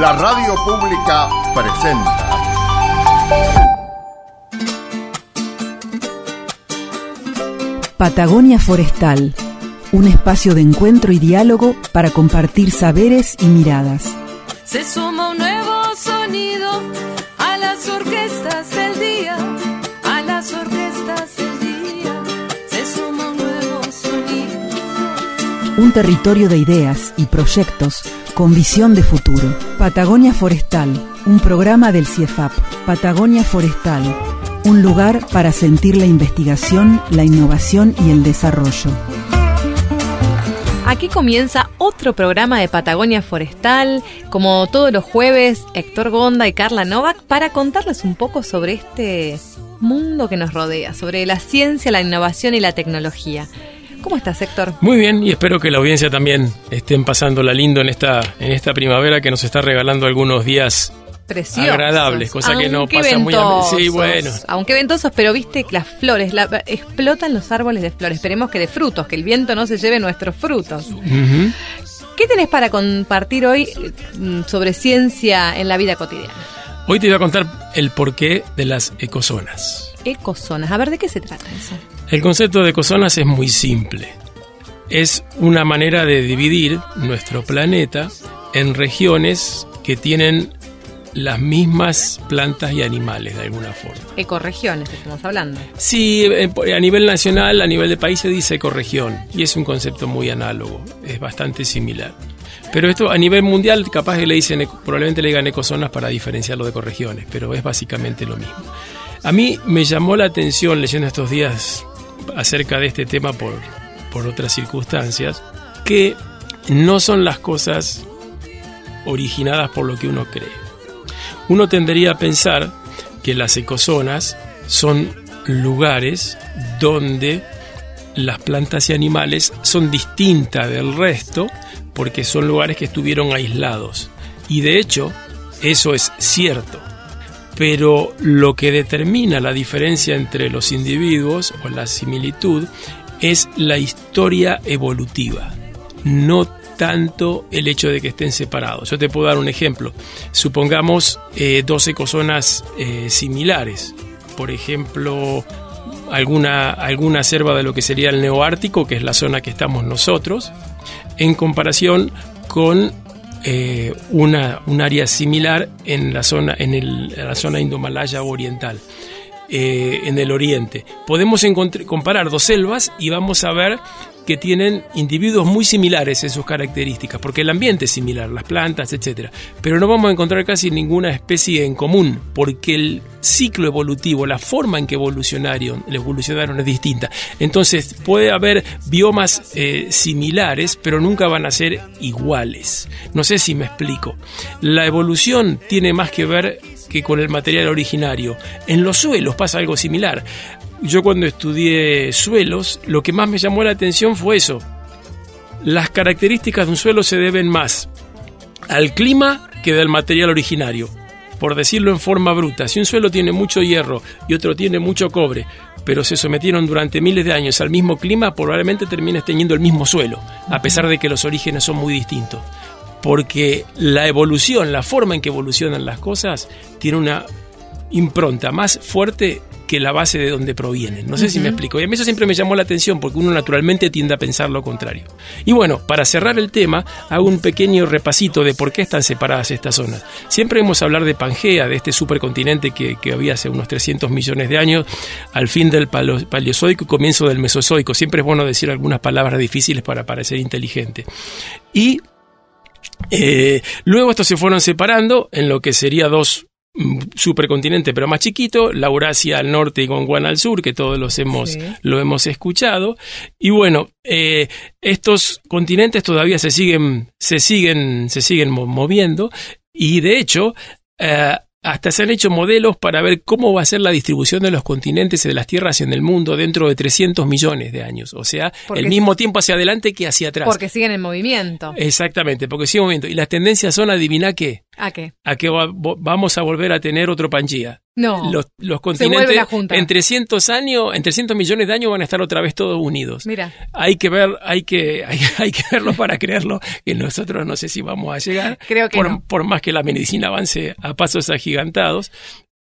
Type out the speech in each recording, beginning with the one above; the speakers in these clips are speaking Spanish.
La radio pública presenta. Patagonia Forestal, un espacio de encuentro y diálogo para compartir saberes y miradas. Se suma un Un territorio de ideas y proyectos con visión de futuro. Patagonia Forestal, un programa del CIEFAP. Patagonia Forestal, un lugar para sentir la investigación, la innovación y el desarrollo. Aquí comienza otro programa de Patagonia Forestal, como todos los jueves, Héctor Gonda y Carla Novak, para contarles un poco sobre este mundo que nos rodea, sobre la ciencia, la innovación y la tecnología. ¿Cómo estás, Héctor? Muy bien, y espero que la audiencia también estén pasándola lindo en esta, en esta primavera que nos está regalando algunos días Preciosos. agradables, cosa que no pasa muy a Sí, bueno. Aunque ventosos, pero viste que las flores, la- explotan los árboles de flores. Esperemos que de frutos, que el viento no se lleve nuestros frutos. ¿Qué tenés para compartir hoy mm, sobre ciencia en la vida cotidiana? Hoy te voy a contar el porqué de las ecozonas. Ecozonas. A ver, ¿de qué se trata eso? El concepto de ecozonas es muy simple. Es una manera de dividir nuestro planeta en regiones que tienen las mismas plantas y animales de alguna forma. Ecorregiones, estamos hablando. Sí, eh, a nivel nacional, a nivel de país se dice ecorregión y es un concepto muy análogo, es bastante similar. Pero esto a nivel mundial capaz que le dicen, probablemente le digan ecozonas para diferenciarlo de ecorregiones, pero es básicamente lo mismo. A mí me llamó la atención leyendo estos días acerca de este tema por, por otras circunstancias, que no son las cosas originadas por lo que uno cree. Uno tendería a pensar que las ecozonas son lugares donde las plantas y animales son distintas del resto porque son lugares que estuvieron aislados. Y de hecho, eso es cierto. Pero lo que determina la diferencia entre los individuos o la similitud es la historia evolutiva, no tanto el hecho de que estén separados. Yo te puedo dar un ejemplo. Supongamos eh, dos ecozonas eh, similares. Por ejemplo, alguna, alguna selva de lo que sería el neoártico, que es la zona que estamos nosotros, en comparación con eh, una, un área similar en la zona, en el- la zona indomalaya oriental, eh, en el oriente. Podemos comparar dos selvas y vamos a ver que tienen individuos muy similares en sus características, porque el ambiente es similar, las plantas, etcétera. Pero no vamos a encontrar casi ninguna especie en común, porque el ciclo evolutivo, la forma en que evolucionaron, evolucionaron es distinta. Entonces puede haber biomas eh, similares, pero nunca van a ser iguales. No sé si me explico. La evolución tiene más que ver que con el material originario. En los suelos pasa algo similar. Yo cuando estudié suelos, lo que más me llamó la atención fue eso. Las características de un suelo se deben más al clima que del material originario. Por decirlo en forma bruta, si un suelo tiene mucho hierro y otro tiene mucho cobre, pero se sometieron durante miles de años al mismo clima, probablemente termines teniendo el mismo suelo, a pesar de que los orígenes son muy distintos. Porque la evolución, la forma en que evolucionan las cosas, tiene una impronta más fuerte que la base de donde provienen. No sé si me explico. Y a mí eso siempre me llamó la atención porque uno naturalmente tiende a pensar lo contrario. Y bueno, para cerrar el tema, hago un pequeño repasito de por qué están separadas estas zonas. Siempre hemos hablar de Pangea, de este supercontinente que, que había hace unos 300 millones de años, al fin del Paleozoico y comienzo del Mesozoico. Siempre es bueno decir algunas palabras difíciles para parecer inteligente. Y eh, luego estos se fueron separando en lo que sería dos mm, supercontinentes, pero más chiquito, la Eurasia al norte y Gondwana al sur, que todos los hemos, Sí. lo hemos escuchado. Y bueno, eh, estos continentes todavía se siguen, se siguen, se siguen mo- moviendo, y de hecho, eh, hasta se han hecho modelos para ver cómo va a ser la distribución de los continentes y de las tierras en el mundo dentro de 300 millones de años. O sea, Porque el mismo tiempo hacia adelante que hacia atrás. Porque siguen en movimiento. Exactamente, porque sí, un momento. Y las tendencias son, adivina qué, ¿A qué? A que va- vamos a volver a tener otro Pangea. No. Los, los continentes en 300 años, en 300 millones de años van a estar otra vez todos unidos. Mira. Hay que ver, hay que, hay, hay que verlo para creerlo, que nosotros no sé si vamos a llegar. Creo que por, no. por más que la medicina avance a pasos agigantados.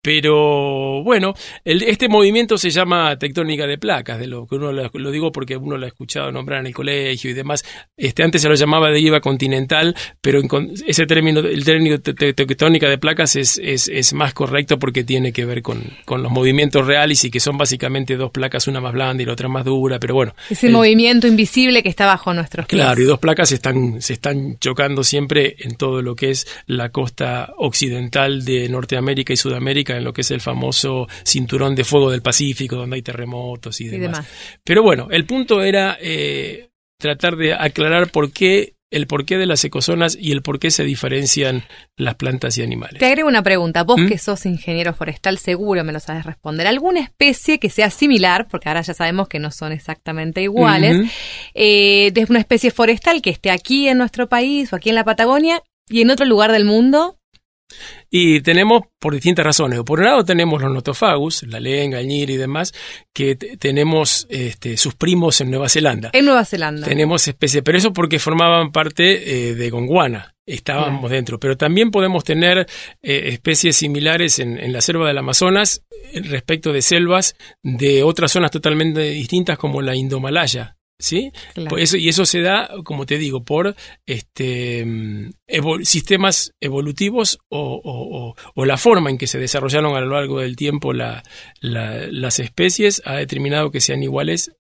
Pero bueno, el- este movimiento se llama tectónica de placas, de lo que uno lo, lo digo porque uno lo ha escuchado nombrar en el colegio y demás. Este antes se lo llamaba deriva continental, pero en ese término, el término te- te- tectónica de placas es, es, es más correcto porque tiene que ver con, con los movimientos reales y que son básicamente dos placas, una más blanda y la otra más dura, pero bueno. Ese el- movimiento invisible que está bajo nuestros pies. Claro, y dos placas están, se están chocando siempre en todo lo que es la costa occidental de Norteamérica y Sudamérica, en lo que es el famoso cinturón de fuego del Pacífico, donde hay terremotos y Y demás. Pero bueno, el punto era eh, tratar de aclarar por qué, el porqué de las ecozonas y el por qué se diferencian las plantas y animales. Te agrego una pregunta. Vos ¿Mm? que sos ingeniero forestal, seguro me lo sabes responder. ¿Alguna especie que sea similar, porque ahora ya sabemos que no son exactamente iguales, Ujú. eh, de una especie forestal que esté aquí en nuestro país o aquí en la Patagonia y en otro lugar del mundo? Y tenemos por distintas razones. Por un lado tenemos los notofagus, la lenga, el y demás, que tenemos este, sus primos en Nueva Zelanda. En Nueva Zelanda. Tenemos especies, pero eso porque formaban parte eh, de Gondwana, estábamos dentro. Pero también podemos tener eh, especies similares en, en la selva del Amazonas eh, respecto de selvas de otras zonas totalmente distintas como la Indomalaya. ¿Sí? Claro. Pues eso, y eso se da, como te digo, por este, evol- sistemas evolutivos o, o- o- o la forma en que se desarrollaron a lo largo del tiempo la- la- las especies ha determinado que sean iguales,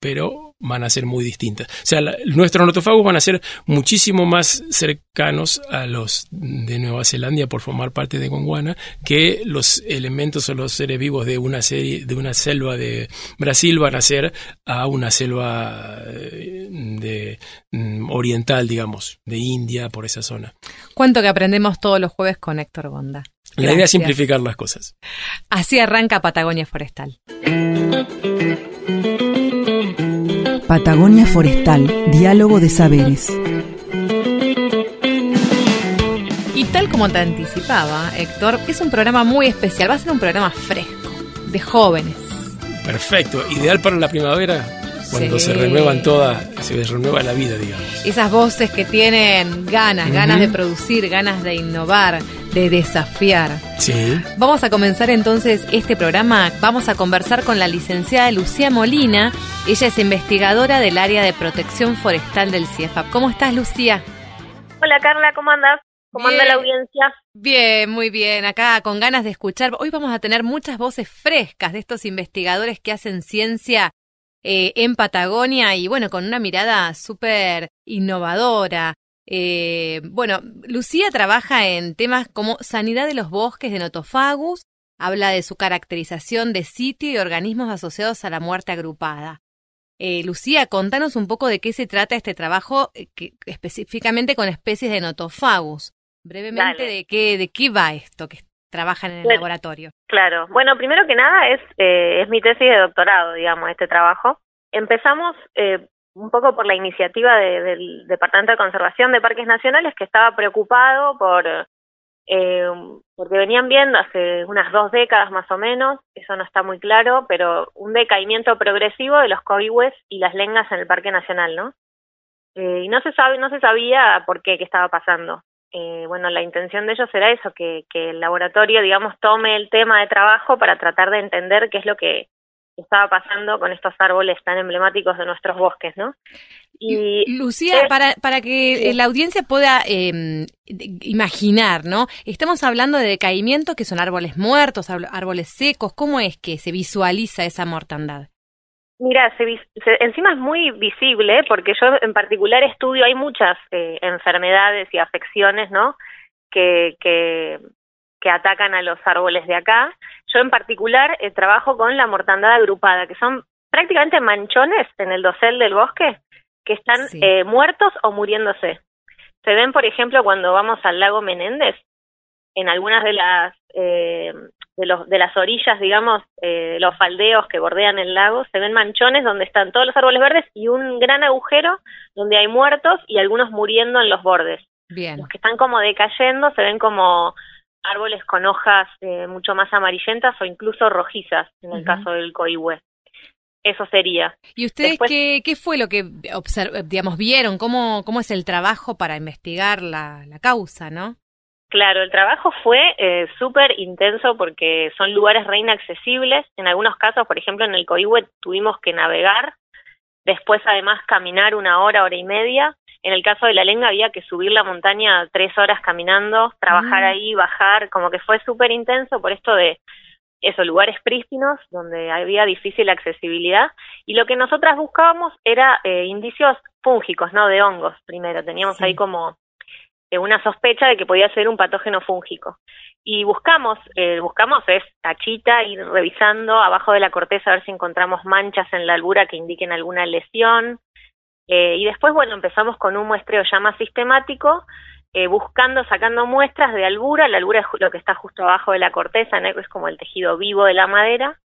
pero van a ser muy distintas. O sea, la- nuestros notofagos van a ser muchísimo más cercanos a los de Nueva Zelanda por formar parte de Gondwana que los elementos o los seres vivos de una serie, de una selva de Brasil van a ser a una selva eh, de mm, oriental, digamos, de India por esa zona. Cuánto que aprendemos todos los jueves con Héctor Gonda. La idea es simplificar las cosas. Así arranca Patagonia Forestal. Patagonia Forestal, diálogo de saberes. Y tal como te anticipaba, Héctor, es un programa muy especial. Va a ser un programa fresco, de jóvenes. Perfecto, ideal para la primavera, cuando Sí. se renuevan todas, se renueva la vida, digamos. Esas voces que tienen ganas, ganas de producir, ganas de innovar, de desafiar. Sí. Vamos a comenzar entonces este programa. Vamos a conversar con la licenciada Lucía Molina. Ella es investigadora del área de protección forestal del CIEFAP. ¿Cómo estás, Lucía? Hola Carla, ¿cómo andas? ¿Cómo anda la audiencia? Bien, muy bien. Acá con ganas de escuchar. Hoy vamos a tener muchas voces frescas de estos investigadores que hacen ciencia eh, en Patagonia y bueno, con una mirada súper innovadora. Eh, bueno, Lucía trabaja en temas como sanidad de los bosques de Notofagus, habla de su caracterización de sitio y organismos asociados a la muerte agrupada. Eh, Lucía, contanos un poco de qué se trata este trabajo eh, que- específicamente con especies de Notofagus. Brevemente, Dale. de qué, de qué va esto que trabajan en el Bueno. laboratorio. Claro. Bueno, primero que nada es, eh, es mi tesis de doctorado, digamos, este trabajo. Empezamos eh, un poco por la iniciativa de- del Departamento de Conservación de Parques Nacionales que estaba preocupado por eh, porque venían viendo hace unas dos décadas más o menos, eso no está muy claro, pero un decaimiento progresivo de los coihues y las lengas en el Parque Nacional, ¿no? Eh, y no se sabe, no se sabía por qué, qué estaba pasando. Eh, bueno, la intención de ellos era eso, que, que el laboratorio, digamos, tome el tema de trabajo para tratar de entender qué es lo que estaba pasando con estos árboles tan emblemáticos de nuestros bosques, ¿no? Y Lucía, eh, para, para que eh, la audiencia pueda eh, de- imaginar, ¿no? Estamos hablando de decaimiento, que son árboles muertos, árb- árboles secos. ¿Cómo es que se visualiza esa mortandad? Mira, se, se- encima es muy visible porque yo en particular estudio, hay muchas eh, enfermedades y afecciones, ¿no? Que, que, que atacan a los árboles de acá. Yo en particular eh, trabajo con la mortandad agrupada, que son prácticamente manchones en el dosel del bosque que están Sí. eh, muertos o muriéndose. Se ven, por ejemplo, cuando vamos al lago Menéndez, en algunas de las eh, de, los, de las orillas, digamos, eh, los faldeos que bordean el lago, se ven manchones donde están todos los árboles verdes y un gran agujero donde hay muertos y algunos muriendo en los bordes. Bien. Los que están como decayendo se ven como árboles con hojas eh, mucho más amarillentas o incluso rojizas, en el caso del coihue. Eso sería. ¿Y ustedes Después- qué, qué fue lo que digamos, vieron? ¿Cómo, ¿Cómo es el trabajo para investigar la, la causa, no? Claro, el trabajo fue eh, súper intenso porque son lugares re inaccesibles. En algunos casos, por ejemplo, en el Coihue tuvimos que navegar, después además caminar una hora, hora y media. En el caso de la lenga había que subir la montaña tres horas caminando, trabajar Mm. ahí, bajar, como que fue súper intenso por esto de esos lugares prístinos donde había difícil accesibilidad. Y lo que nosotras buscábamos era eh, indicios fúngicos, ¿no? De hongos primero. Teníamos Sí. ahí como una sospecha de que podía ser un patógeno fúngico. Y buscamos, eh, buscamos es tachita, ir revisando abajo de la corteza a ver si encontramos manchas en la albura que indiquen alguna lesión. Eh, y después, bueno, empezamos con un muestreo ya más sistemático, eh, buscando, sacando muestras de albura. La albura es lo que está justo abajo de la corteza, ¿no? es como el tejido vivo de la madera.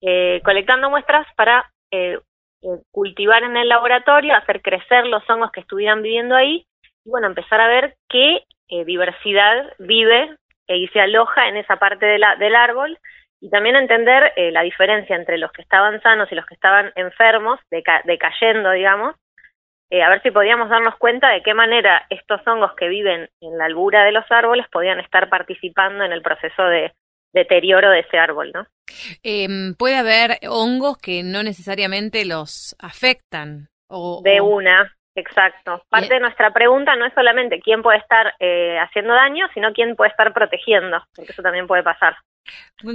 Eh, colectando muestras para eh, eh, cultivar en el laboratorio, hacer crecer los hongos que estuvieran viviendo ahí y bueno, empezar a ver qué eh, diversidad vive eh, y se aloja en esa parte de la- del árbol y también entender eh, la diferencia entre los que estaban sanos y los que estaban enfermos, deca- decayendo, digamos, eh, a ver si podíamos darnos cuenta de qué manera estos hongos que viven en la albura de los árboles podían estar participando en el proceso de deterioro de ese árbol, ¿no? Em, puede haber hongos que no necesariamente los afectan. O, De o- una, exacto. Parte Bien. de nuestra pregunta no es solamente quién puede estar eh, haciendo daño, sino quién puede estar protegiendo, porque eso también puede pasar.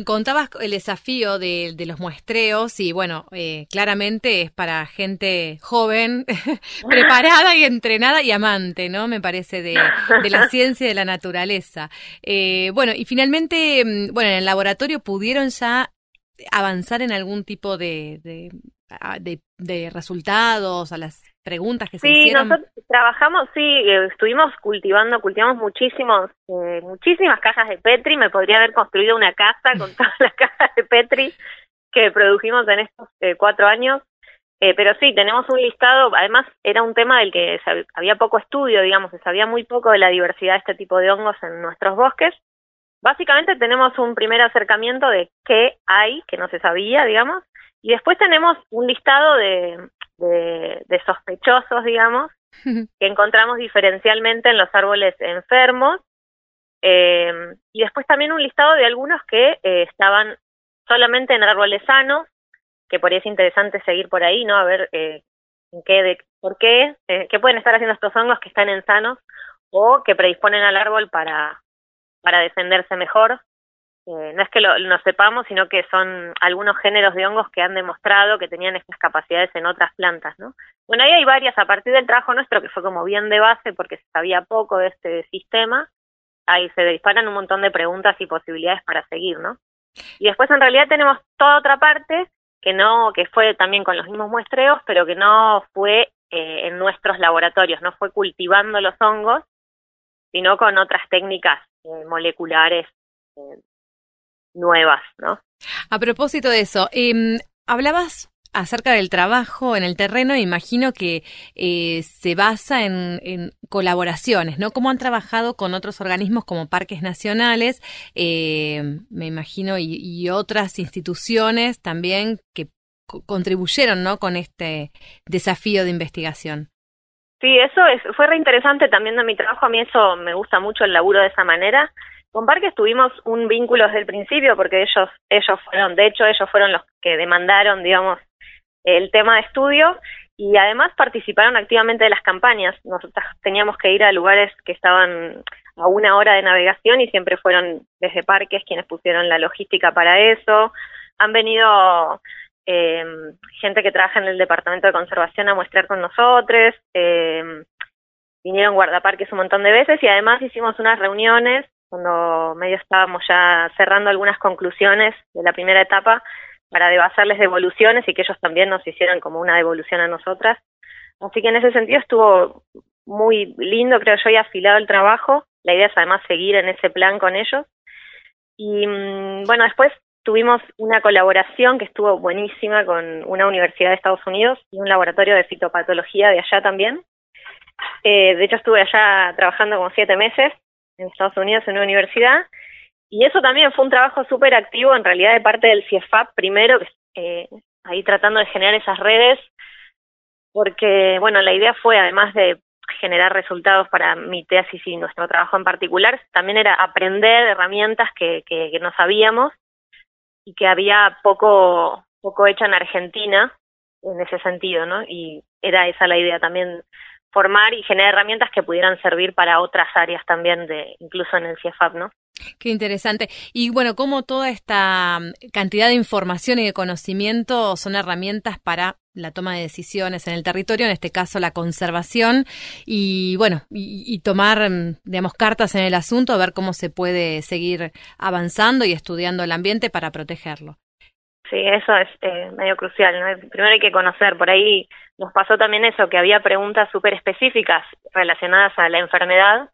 Contabas el desafío de, de los muestreos y bueno, eh, claramente es para gente joven, preparada y entrenada y amante, ¿no? Me parece de, de la ciencia y de la naturaleza. Eh, bueno, y finalmente, mm, bueno, en el laboratorio pudieron ya avanzar en algún tipo de, de- de resultados a las preguntas que se Sí, hicieron. nosotros trabajamos, sí, eh, estuvimos cultivando, cultivamos muchísimos, eh, muchísimas cajas de Petri, me podría haber construido una casa con todas las cajas de Petri que produjimos en estos eh, cuatro años, Eh, pero sí, tenemos un listado, además era un tema del que había poco estudio, digamos, se sabía muy poco de la diversidad de este tipo de hongos en nuestros bosques. Básicamente tenemos un primer acercamiento de qué hay, que no se sabía, digamos, y después tenemos un listado de, de, de sospechosos, digamos, que encontramos diferencialmente en los árboles enfermos. eh, y después también un listado de algunos que eh, estaban solamente en árboles sanos, que por ahí es interesante seguir por ahí, ¿no? A ver eh, en qué, de, por qué, eh, qué pueden estar haciendo estos hongos que están en sanos o que predisponen al árbol para, para defenderse mejor. Eh, no es que lo, lo sepamos, sino que son algunos géneros de hongos que han demostrado que tenían estas capacidades en otras plantas, ¿no? Bueno, ahí hay varias, a partir del trabajo nuestro, que fue como bien de base porque se sabía poco de este sistema, ahí se disparan un montón de preguntas y posibilidades para seguir, ¿no? Y después en realidad tenemos toda otra parte que no, que fue también con los mismos muestreos, pero que no fue eh, en nuestros laboratorios, no fue cultivando los hongos, sino con otras técnicas eh, moleculares eh, nuevas, ¿no? A propósito de eso, em, hablabas acerca del trabajo en el terreno, imagino que eh, se basa en, en colaboraciones, ¿no? ¿Cómo han trabajado con otros organismos como parques nacionales, eh, me imagino, y, y otras instituciones también que co- contribuyeron, ¿no? Con este desafío de investigación. Sí, eso es, fue re interesante también de mi trabajo. A mí eso me gusta mucho el laburo de esa manera. Con Parques tuvimos un vínculo desde el principio porque ellos, ellos fueron, de hecho, ellos fueron los que demandaron, digamos, el tema de estudio y además participaron activamente de las campañas. Nosotros teníamos que ir a lugares que estaban a una hora de navegación y siempre fueron desde Parques quienes pusieron la logística para eso. Han venido eh, gente que trabaja en el departamento de conservación a muestrar con nosotros, eh, vinieron guardaparques un montón de veces y además hicimos unas reuniones cuando medio estábamos ya cerrando algunas conclusiones de la primera etapa para hacerles devoluciones y que ellos también nos hicieran como una devolución a nosotras. Así que en ese sentido estuvo muy lindo, creo yo, y afilado el trabajo. La idea es además seguir en ese plan con ellos. Y mm, bueno, después tuvimos una colaboración que estuvo buenísima con una universidad de Estados Unidos y un laboratorio de fitopatología de allá también, Eh, de hecho, estuve allá trabajando como siete meses en Estados Unidos en una universidad. Y eso también fue un trabajo súper activo, en realidad, de parte del CIEFAP, primero, eh, ahí tratando de generar esas redes, porque, bueno, la idea fue, además de generar resultados para mi tesis y nuestro trabajo en particular, también era aprender herramientas que, que, que no sabíamos y que había poco, poco hecha en Argentina en ese sentido, ¿no? Y era esa la idea también formar y generar herramientas que pudieran servir para otras áreas también de incluso en el CIEFAP, ¿no? Qué interesante. Y bueno, cómo toda esta mm, cantidad de información y de conocimiento son herramientas para la toma de decisiones en el territorio, en este caso la conservación, y bueno, y, tomar, mm, digamos, cartas en el asunto, ver cómo se puede seguir avanzando y estudiando el ambiente para protegerlo. Sí, eso es eh, medio crucial. ¿no? Primero hay que conocer, por ahí nos pasó también eso, que había preguntas súper específicas relacionadas a la enfermedad,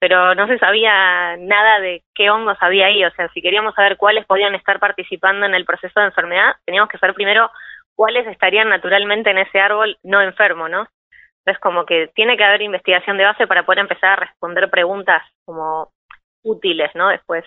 pero no se sabía nada de qué hongos había ahí. O sea, si queríamos saber cuáles podían estar participando en el proceso de enfermedad, teníamos que saber primero cuáles estarían naturalmente en ese árbol no enfermo, ¿no? Entonces, como que tiene que haber investigación de base para poder empezar a responder preguntas como útiles, ¿no? Después,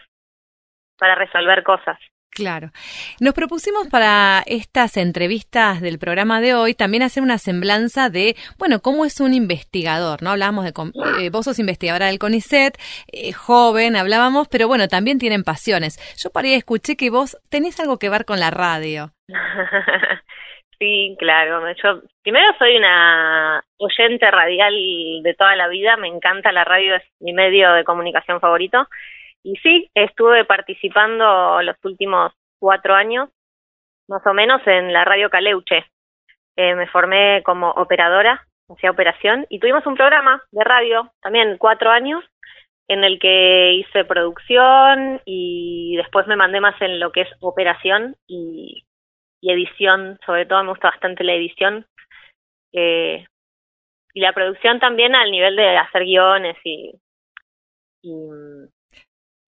para resolver cosas. Claro. Nos propusimos para estas entrevistas del programa de hoy también hacer una semblanza de, bueno, cómo es un investigador, ¿no? Hablábamos de, eh, vos sos investigadora del CONICET, eh, joven, hablábamos, pero bueno, también tienen pasiones. Yo para ahí escuché que vos tenés algo que ver con la radio. sí, claro. Yo primero soy una oyente radial de toda la vida, me encanta la radio, es mi medio de comunicación favorito. Y sí, estuve participando los últimos cuatro años, más o menos, en la radio Caleuche. Eh, me formé como operadora, hacía operación, y tuvimos un programa de radio, también cuatro años, en el que hice producción y después me mandé más en lo que es operación y, edición, sobre todo me gusta bastante la edición. Eh, y la producción también al nivel de hacer guiones y, y y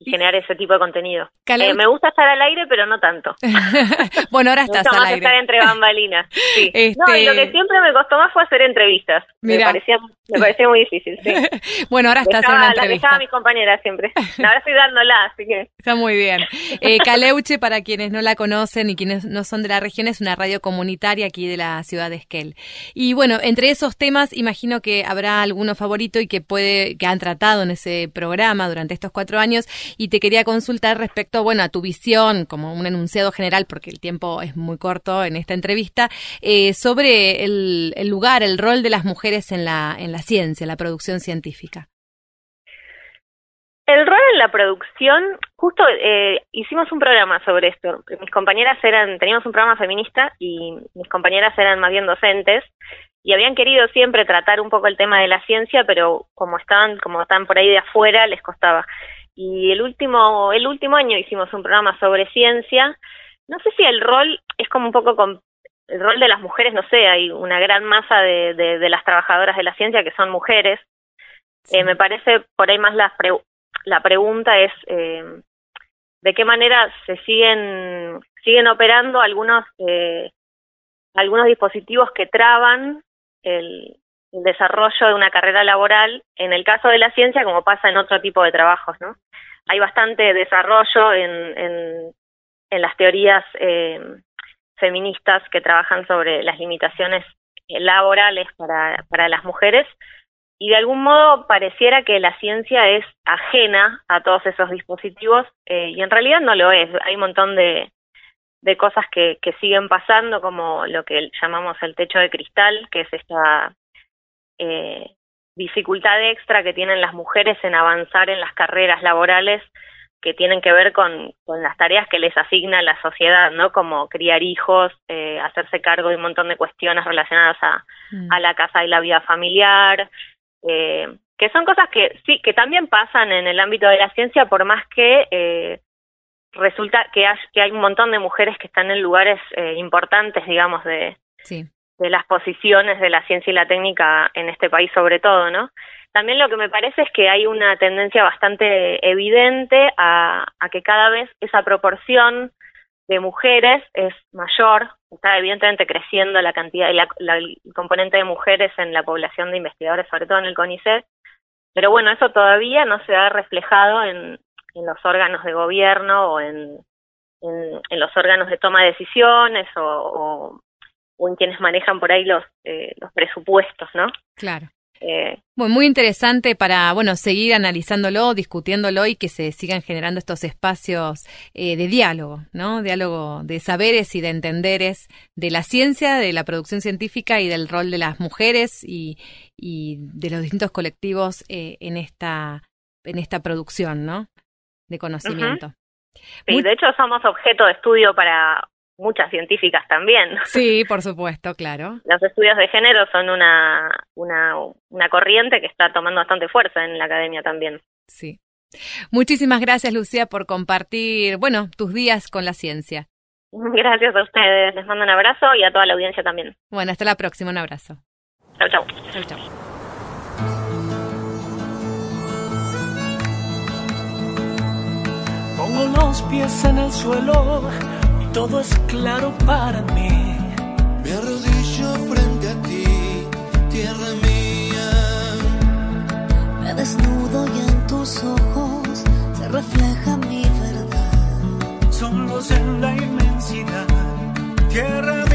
generar ese tipo de contenido. Eh, me gusta estar al aire, pero no tanto. bueno, ahora estás al aire. estar entre bambalinas. Sí. No, y lo que este siempre me costó más fue hacer entrevistas. Me parecía, me parecía muy difícil. Sí. bueno, ahora estás en una entrevista. La a mis compañeras siempre. Ahora estoy dándola, así que. Está muy bien. Eh, Caleuche, para quienes no la conocen y quienes no son de la región, es una radio comunitaria aquí de la ciudad de Esquel. Y bueno, entre esos temas, imagino que habrá alguno favorito y que puede, que han tratado en ese programa durante estos cuatro años y te quería consultar respecto, bueno, a tu visión como un enunciado general, porque el tiempo es muy corto en esta entrevista, eh, sobre el, lugar, el rol de las mujeres en la, en la ciencia, en la producción científica. El rol en la producción, justo eh, hicimos un programa sobre esto. Mis compañeras eran, teníamos un programa feminista y mis compañeras eran más bien docentes y habían querido siempre tratar un poco el tema de la ciencia, pero como estaban, como están por ahí de afuera, les costaba y el último, el último año hicimos un programa sobre ciencia. No sé si el rol es como un poco con el rol de las mujeres, no sé, hay una gran masa de, de, las trabajadoras de la ciencia que son mujeres. Eh, me parece por ahí más la, la pregunta es eh, de qué manera se siguen siguen operando algunos eh, algunos dispositivos que traban el desarrollo de una carrera laboral, en el caso de la ciencia, como pasa en otro tipo de trabajos, ¿no? Hay bastante desarrollo en, en, en las teorías eh, feministas que trabajan sobre las limitaciones laborales para, para las mujeres y de algún modo pareciera que la ciencia es ajena a todos esos dispositivos eh, y en realidad no lo es. Hay un montón de, de cosas que, que siguen pasando como lo que llamamos el techo de cristal, que es esta eh, dificultad extra que tienen las mujeres en avanzar en las carreras laborales que tienen que ver con, con las tareas que les asigna la sociedad, ¿no? Como criar hijos, eh, hacerse cargo de un montón de cuestiones relacionadas a, mm. a la casa y la vida familiar, eh, que son cosas que sí, que también pasan en el ámbito de la ciencia, por más que eh, resulta que hay, que hay un montón de mujeres que están en lugares eh, importantes, digamos, de, sí de las posiciones de la ciencia y la técnica en este país sobre todo, ¿no? También lo que me parece es que hay una tendencia bastante evidente a, a que cada vez esa proporción de mujeres es mayor está evidentemente creciendo la cantidad, la, la, el componente de mujeres en la población de investigadores, sobre todo en el CONICET, pero bueno, eso todavía no se ha reflejado en, en los órganos de gobierno o en, en, los órganos de toma de decisiones o, o en quienes manejan por ahí los, eh, los presupuestos, ¿no? Claro. Eh, bueno, muy interesante para bueno seguir analizándolo, discutiéndolo y que se sigan generando estos espacios eh, de diálogo, ¿no? Diálogo de saberes y de entenderes de la ciencia, de la producción científica y del rol de las mujeres y, y de los distintos colectivos eh, en esta en esta producción, ¿no? De conocimiento. Uh -huh. Sí, muy... de hecho somos objeto de estudio para muchas científicas también. Sí, por supuesto, claro. Los estudios de género son una, una, una corriente que está tomando bastante fuerza en la academia también. Sí. Muchísimas gracias, Lucía, por compartir, bueno, tus días con la ciencia. Gracias a ustedes. Les mando un abrazo y a toda la audiencia también. Bueno, hasta la próxima. Un abrazo. Chau, chau. Chau, chau. Pongo los pies en el suelo todo es claro para mí. Me arrodillo frente a ti, tierra mía. Me desnudo y en tus ojos se refleja mi verdad. Solos en la inmensidad, tierra mía.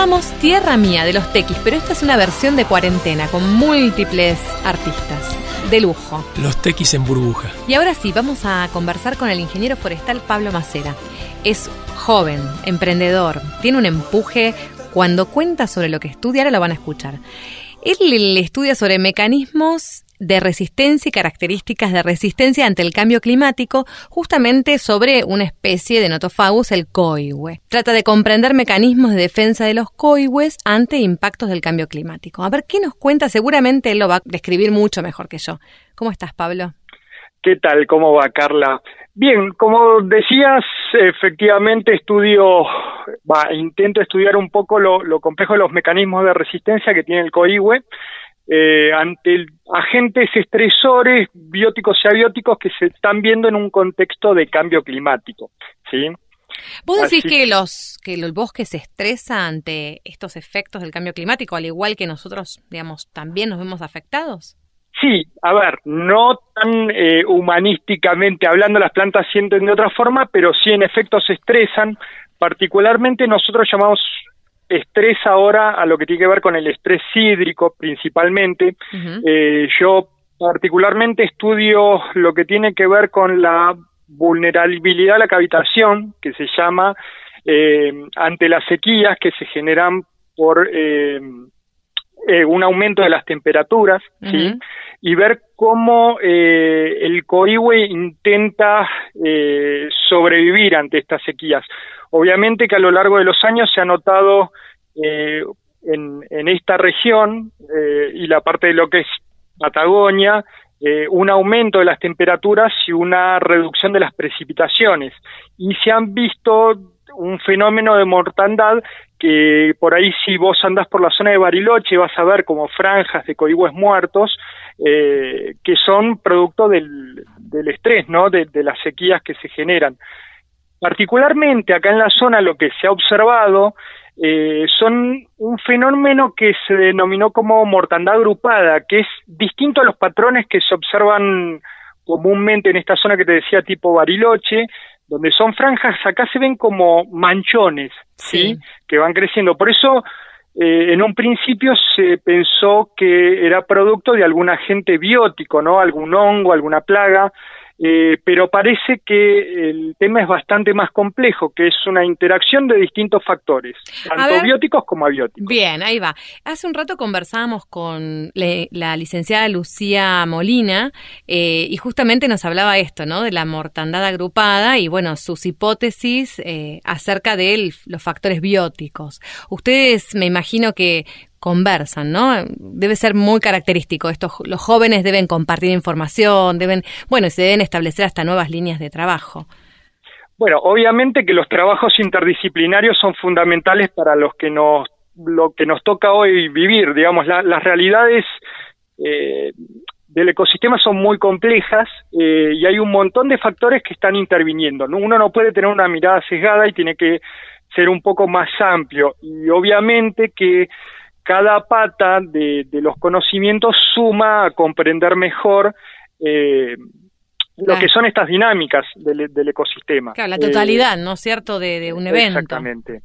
Escuchábamos Tierra Mía de los Tequis, pero esta es una versión de cuarentena con múltiples artistas. De lujo. Los tequis en burbuja. Y ahora sí, vamos a conversar con el ingeniero forestal Pablo Macera. Es joven, emprendedor, tiene un empuje. Cuando cuenta sobre lo que estudia, ahora lo van a escuchar. Él estudia sobre mecanismos de resistencia y características de resistencia ante el cambio climático, justamente sobre una especie de notofagus, el coihue. Trata de comprender mecanismos de defensa de los coihues ante impactos del cambio climático. A ver, ¿qué nos cuenta? Seguramente él lo va a describir mucho mejor que yo. ¿Cómo estás, Pablo? ¿Qué tal? ¿Cómo va, Carla? Bien, como decías, efectivamente estudio, intento estudiar un poco lo, lo complejo de los mecanismos de resistencia que tiene el coihue eh, ante el, agentes estresores bióticos y abióticos que se están viendo en un contexto de cambio climático. ¿sí? ¿Vos decís Así, que los que el bosque se estresa ante estos efectos del cambio climático, al igual que nosotros, digamos, también nos vemos afectados? Sí, a ver, no tan eh, humanísticamente hablando, las plantas sienten de otra forma, pero sí en efecto se estresan. Particularmente nosotros llamamos estrés ahora a lo que tiene que ver con el estrés hídrico principalmente. eh, yo particularmente estudio lo que tiene que ver con la vulnerabilidad a la cavitación, que se llama eh, ante las sequías que se generan por eh, un aumento de las temperaturas, ¿sí? Y ver cómo eh, el coihue intenta eh, sobrevivir ante estas sequías. Obviamente que a lo largo de los años se ha notado eh, en, esta región eh, y la parte de lo que es Patagonia, eh, un aumento de las temperaturas y una reducción de las precipitaciones. Y se han visto un fenómeno de mortandad que por ahí si vos andás por la zona de Bariloche vas a ver como franjas de coihues muertos que son producto del, estrés, ¿no? De las sequías que se generan. Particularmente acá en la zona lo que se ha observado eh, son un fenómeno que se denominó como mortandad agrupada, que es distinto a los patrones que se observan comúnmente en esta zona que te decía tipo Bariloche, donde son franjas, acá se ven como manchones, ¿sí? Que van creciendo. Por eso, eh, en un principio se pensó que era producto de algún agente biótico, ¿no? Algún hongo, alguna plaga, eh, pero parece que el tema es bastante más complejo, que es una interacción de distintos factores, tanto ver. bióticos como abióticos. Bien, ahí va. Hace un rato conversábamos con le- la licenciada Lucía Molina eh, y justamente nos hablaba esto, ¿no? De la mortandad agrupada y, bueno, sus hipótesis eh, acerca de el- los factores bióticos. Ustedes, me imagino que conversan, ¿no? Debe ser muy característico. Estos, los jóvenes deben compartir información, deben, bueno, se deben establecer hasta nuevas líneas de trabajo. Bueno, obviamente que los trabajos interdisciplinarios son fundamentales para los que nos lo que nos toca hoy vivir, digamos, la- las realidades eh, del ecosistema son muy complejas eh, y hay un montón de factores que están interviniendo. ¿no? Uno no puede tener una mirada sesgada y tiene que ser un poco más amplio y obviamente que cada pata de, de los conocimientos suma a comprender mejor eh, lo que son estas dinámicas del, del ecosistema. Claro, la Eh, totalidad, ¿no es cierto?, de, de un evento. Exactamente.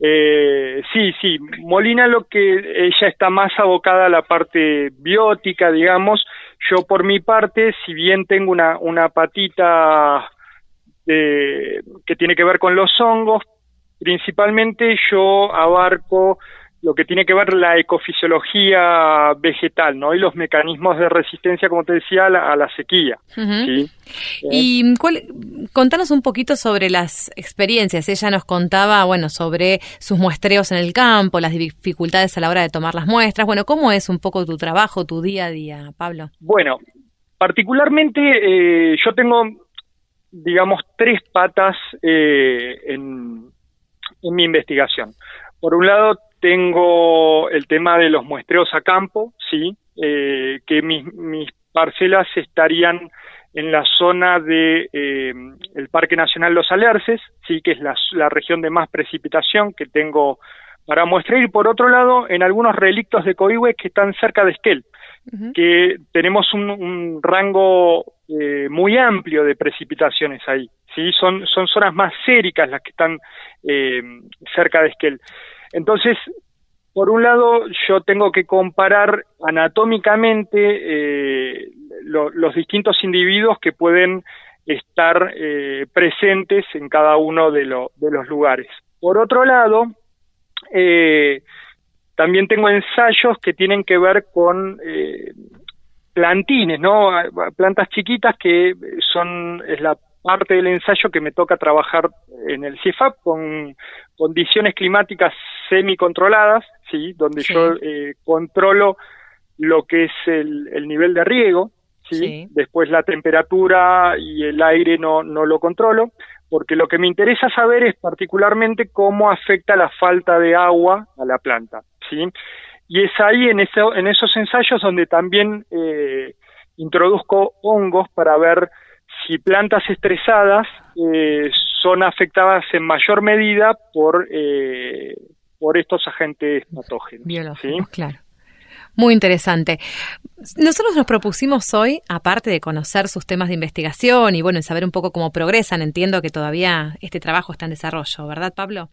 Eh, sí, sí, Molina lo que ella está más abocada a la parte biótica, digamos. Yo por mi parte, si bien tengo una, una patita de- que tiene que ver con los hongos, principalmente yo abarco lo que tiene que ver la ecofisiología vegetal, ¿no? Y los mecanismos de resistencia, como te decía, a la, a la sequía. ¿sí? Y cuál- contanos un poquito sobre las experiencias. Ella nos contaba, bueno, sobre sus muestreos en el campo, las dificultades a la hora de tomar las muestras. Bueno, ¿cómo es un poco tu trabajo, tu día a día, Pablo? Bueno, particularmente eh, yo tengo, digamos, tres patas eh, en, en mi investigación. Por un lado, tengo el tema de los muestreos a campo, sí, eh, que mis, mis parcelas estarían en la zona de eh, el Parque Nacional Los Alerces, sí, que es la, la región de más precipitación que tengo para muestrear, y por otro lado, en algunos relictos de coihue que están cerca de Esquel que tenemos un, un rango eh, muy amplio de precipitaciones ahí. ¿sí? Son, son zonas más séricas las que están eh, cerca de Esquel. Entonces, por un lado, yo tengo que comparar anatómicamente eh, lo- los distintos individuos que pueden estar eh, presentes en cada uno de, lo- de los lugares. Por otro lado, eh, también tengo ensayos que tienen que ver con eh, plantines, ¿no? Plantas chiquitas que son es la parte del ensayo que me toca trabajar en el CIFAP con condiciones climáticas semicontroladas, sí, donde Sí. yo eh, controlo lo que es el, el nivel de riego, ¿sí? Sí. después la temperatura y el aire no, no lo controlo, porque lo que me interesa saber es particularmente cómo afecta la falta de agua a la planta, ¿sí? Y es ahí en, eso, en esos ensayos donde también eh, introduzco hongos para ver si plantas estresadas eh, son afectadas en mayor medida por, eh, por estos agentes patógenos. ¿sí? Biológicos, claro. Muy interesante. Nosotros nos propusimos hoy, aparte de conocer sus temas de investigación y bueno, saber un poco cómo progresan, entiendo que todavía este trabajo está en desarrollo, ¿verdad, Pablo?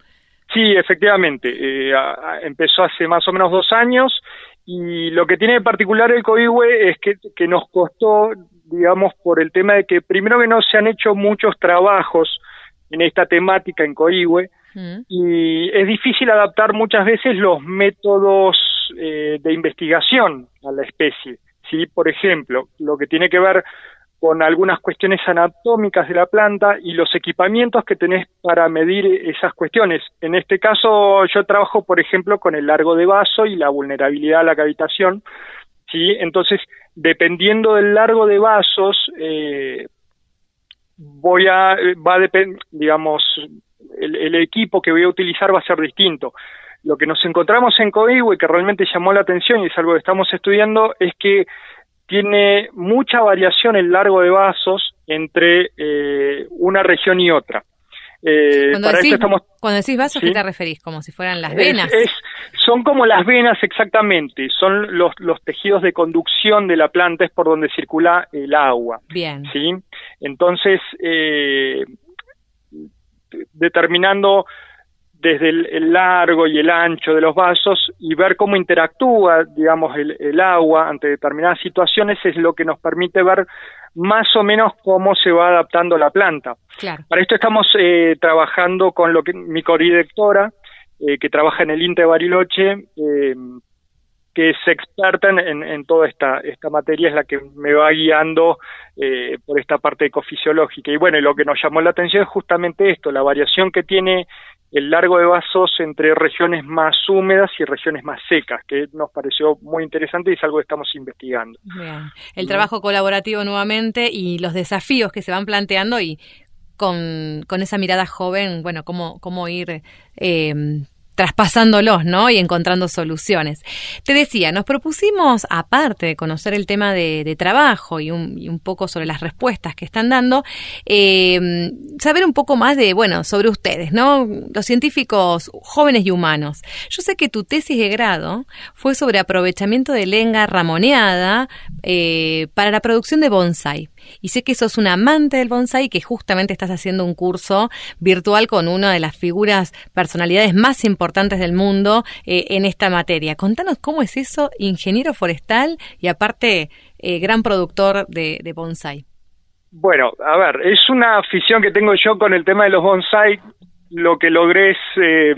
Sí, efectivamente. Eh, empezó hace más o menos dos años y lo que tiene de particular el COIHUE es que, que nos costó, digamos, por el tema de que primero que no se han hecho muchos trabajos en esta temática en COIHUE y es difícil adaptar muchas veces los métodos eh, de investigación a la especie. ¿sí? Por ejemplo, lo que tiene que ver con algunas cuestiones anatómicas de la planta y los equipamientos que tenés para medir esas cuestiones. En este caso, yo trabajo, por ejemplo, con el largo de vaso y la vulnerabilidad a la cavitación. ¿sí? Entonces, dependiendo del largo de vasos, eh, voy a, va a depender, digamos, el, el, equipo que voy a utilizar va a ser distinto. Lo que nos encontramos en y que realmente llamó la atención y es algo que estamos estudiando, es que tiene mucha variación el largo de vasos entre eh, una región y otra. Eh, cuando, decís, cuando, decís, vasos, ¿qué te referís? Como si fueran las venas. son como las venas exactamente, son los, los tejidos de conducción de la planta, es por donde circula el agua. Bien. ¿sí? Entonces, eh, determinando desde el, largo y el ancho de los vasos y ver cómo interactúa, digamos, el, agua ante determinadas situaciones es lo que nos permite ver más o menos cómo se va adaptando la planta. Para esto estamos eh, trabajando con lo que mi codirectora, eh, que trabaja en el INTE Bariloche, eh, que es experta en, en, toda esta, esta materia, es la que me va guiando eh, por esta parte ecofisiológica. Y bueno, lo que nos llamó la atención es justamente esto, la variación que tiene el largo de vasos entre regiones más húmedas y regiones más secas, que nos pareció muy interesante y es algo que estamos investigando. Bien. El trabajo colaborativo nuevamente y los desafíos que se van planteando y con, con esa mirada joven, bueno, cómo, cómo ir eh, traspasándolos, ¿no? Y encontrando soluciones. Te decía, nos propusimos, aparte de conocer el tema de, trabajo y un, poco sobre las respuestas que están dando, eh, saber un poco más de, bueno, sobre ustedes, ¿no? Los científicos jóvenes y humanos. Yo sé que tu tesis de grado fue sobre aprovechamiento de lenga ramoneada eh, para la producción de bonsai. Y sé que sos un amante del bonsai y que justamente estás haciendo un curso virtual con una de las figuras, personalidades más importantes del mundo eh, en esta materia. Contanos cómo es eso, ingeniero forestal y aparte eh, gran productor de, bonsai. Bueno, a ver, es una afición que tengo yo con el tema de los bonsai. Lo que logré es eh,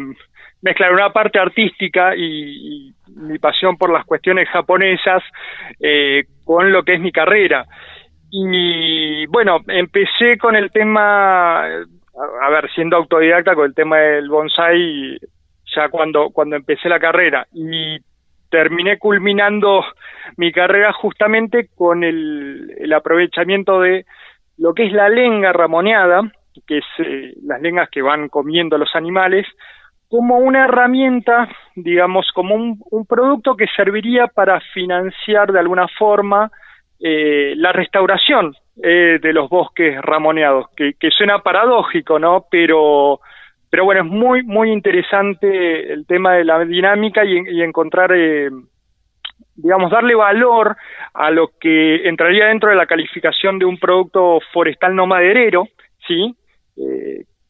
mezclar una parte artística y, mi pasión por las cuestiones japonesas con lo que es mi carrera. Y bueno, empecé con el tema, a ver, siendo autodidacta con el tema del bonsai ya cuando, cuando empecé la carrera. Y terminé culminando mi carrera justamente con el, el aprovechamiento de lo que es la lenga ramoneada, que es eh, las lengas que van comiendo los animales, como una herramienta, digamos, como un, un producto que serviría para financiar de alguna forma eh, la restauración eh, de los bosques ramoneados, que, suena paradójico, ¿no? Pero, pero bueno, es muy, muy interesante el tema de la dinámica y, encontrar, eh, digamos, darle valor a lo que entraría dentro de la calificación de un producto forestal no maderero, ¿sí?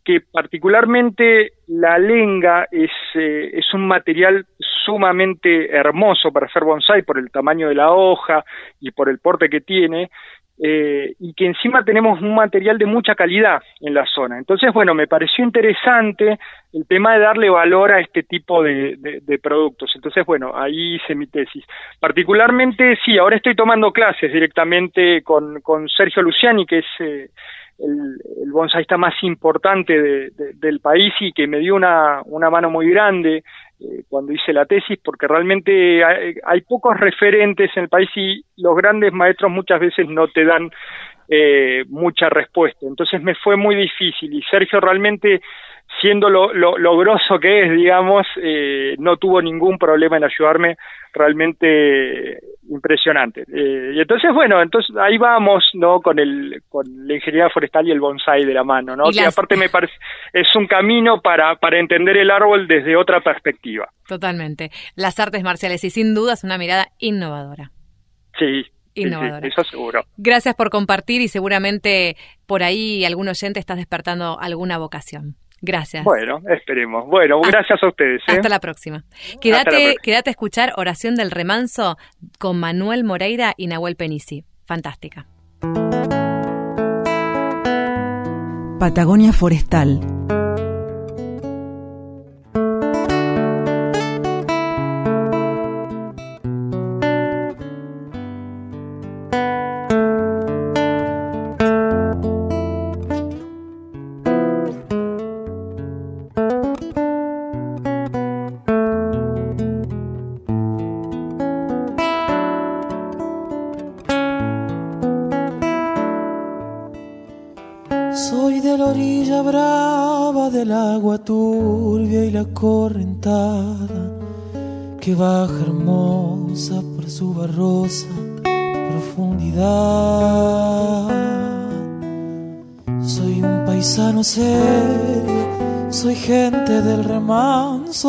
Que particularmente la lenga es, es un material sumamente hermoso para hacer bonsai por el tamaño de la hoja y por el porte que tiene, eh, y que encima tenemos un material de mucha calidad en la zona. Entonces, bueno, me pareció interesante el tema de darle valor a este tipo de, productos. Entonces, bueno, ahí hice mi tesis. Particularmente, sí, ahora estoy tomando clases directamente con, con Sergio Luciani, que es... Eh, el, el más importante del país y que me dio una, una mano muy grande eh, cuando hice la tesis, porque realmente hay, pocos referentes en el país y los grandes maestros muchas veces no te dan eh, mucha respuesta. Entonces me fue muy difícil y Sergio realmente siendo lo, lo, lo grosso que es, digamos, eh, no tuvo ningún problema en ayudarme, realmente impresionante. Eh, y entonces, bueno, entonces ahí vamos, ¿no? Con el con la ingeniería forestal y el bonsai de la mano, ¿no? Y Que las- aparte me parece es un camino para para entender el árbol desde otra perspectiva. Totalmente. Las artes marciales y sin duda es una mirada innovadora. Sí. sí, sí, Innovadora. eso seguro. Gracias por compartir y seguramente por ahí algún oyente estás despertando alguna vocación. Gracias. Bueno, esperemos. Bueno, gracias a ustedes. ¿eh? Hasta la próxima. Quédate, quédate a escuchar Oración del Remanso con Manuel Moreira y Nahuel Penisi. Fantástica. Patagonia Forestal.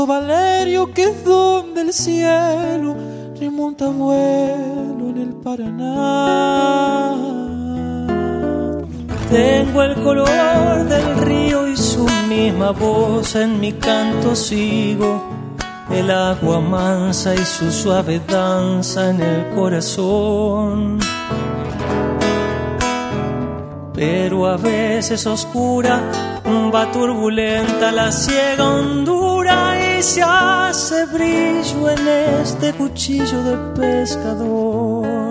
Valerio que es donde el cielo remonta vuelo en el Paraná. Tengo el color del río y su misma voz en mi canto sigo. El agua mansa y su suave danza en el corazón. Pero a veces oscura va turbulenta la ciega hondura y se hace brillo en este cuchillo de pescador.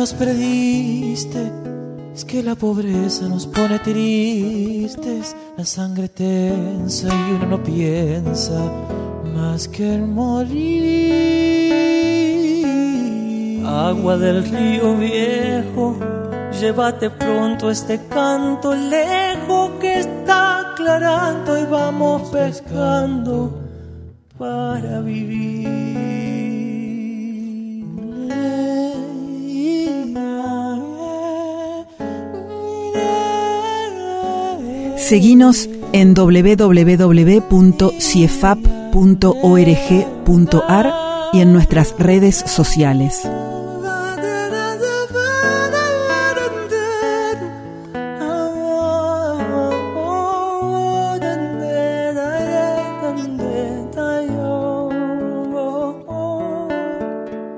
Nos perdiste, es que la pobreza nos pone tristes, la sangre tensa y uno no piensa más que en morir. Agua del río viejo, llévate pronto este canto lejos que está aclarando y vamos pescando para vivir. Seguinos en www.ciefap.org.ar y en nuestras redes sociales.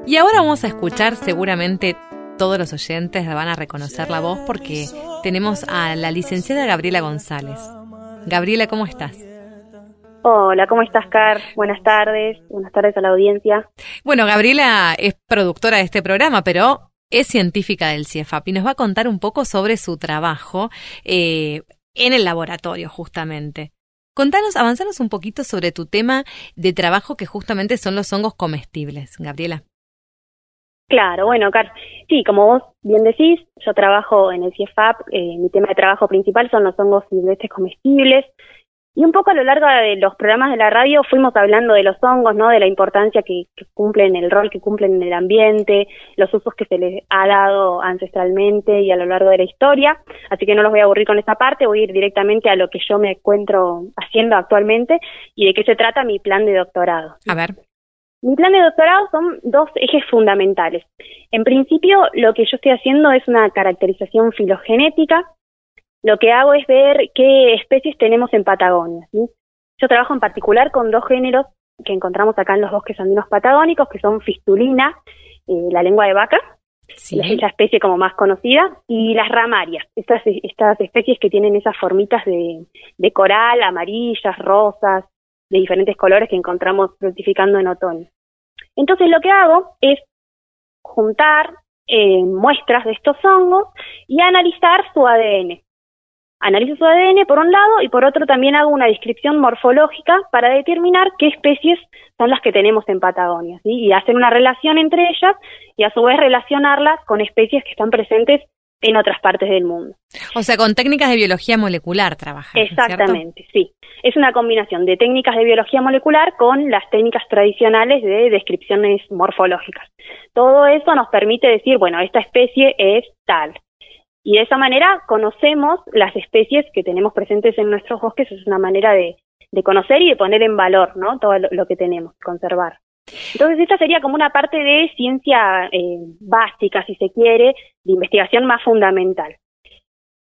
Y ahora vamos a escuchar seguramente todos los oyentes van a reconocer la voz porque tenemos a la licenciada Gabriela González. Gabriela, ¿cómo estás? Hola, ¿cómo estás, Car? Buenas tardes. Buenas tardes a la audiencia. Bueno, Gabriela es productora de este programa, pero es científica del CIEFAP y nos va a contar un poco sobre su trabajo eh, en el laboratorio, justamente. Contanos, avanzanos un poquito sobre tu tema de trabajo que justamente son los hongos comestibles, Gabriela. Claro, bueno, Car, sí, como vos bien decís, yo trabajo en el CIEFAP, eh, mi tema de trabajo principal son los hongos silvestres comestibles, y un poco a lo largo de los programas de la radio fuimos hablando de los hongos, ¿no? De la importancia que, que cumplen, el rol que cumplen en el ambiente, los usos que se les ha dado ancestralmente y a lo largo de la historia. Así que no los voy a aburrir con esta parte, voy a ir directamente a lo que yo me encuentro haciendo actualmente y de qué se trata mi plan de doctorado. A ver. Mi plan de doctorado son dos ejes fundamentales. En principio, lo que yo estoy haciendo es una caracterización filogenética. Lo que hago es ver qué especies tenemos en Patagonia. ¿sí? Yo trabajo en particular con dos géneros que encontramos acá en los bosques andinos patagónicos, que son fistulina eh, la lengua de vaca, Sí. es la especie como más conocida, y las ramarias, estas, estas especies que tienen esas formitas de, de coral, amarillas, rosas, de diferentes colores que encontramos fructificando en otoño. Entonces lo que hago es juntar eh, muestras de estos hongos y analizar su ADN. Analizo su ADN por un lado y por otro también hago una descripción morfológica para determinar qué especies son las que tenemos en Patagonia y hacer una relación entre ellas y a su vez relacionarlas con especies que están presentes en otras partes del mundo. O sea, con técnicas de biología molecular trabajar. ¿no es cierto? Exactamente, sí. Es una combinación de técnicas de biología molecular con las técnicas tradicionales de descripciones morfológicas. Todo eso nos permite decir, bueno, esta especie es tal. Y de esa manera conocemos las especies que tenemos presentes en nuestros bosques. Es una manera de, de conocer y de poner en valor, ¿no? Todo lo, lo que tenemos, conservar. Entonces, esta sería como una parte de ciencia eh, básica, si se quiere, de investigación más fundamental.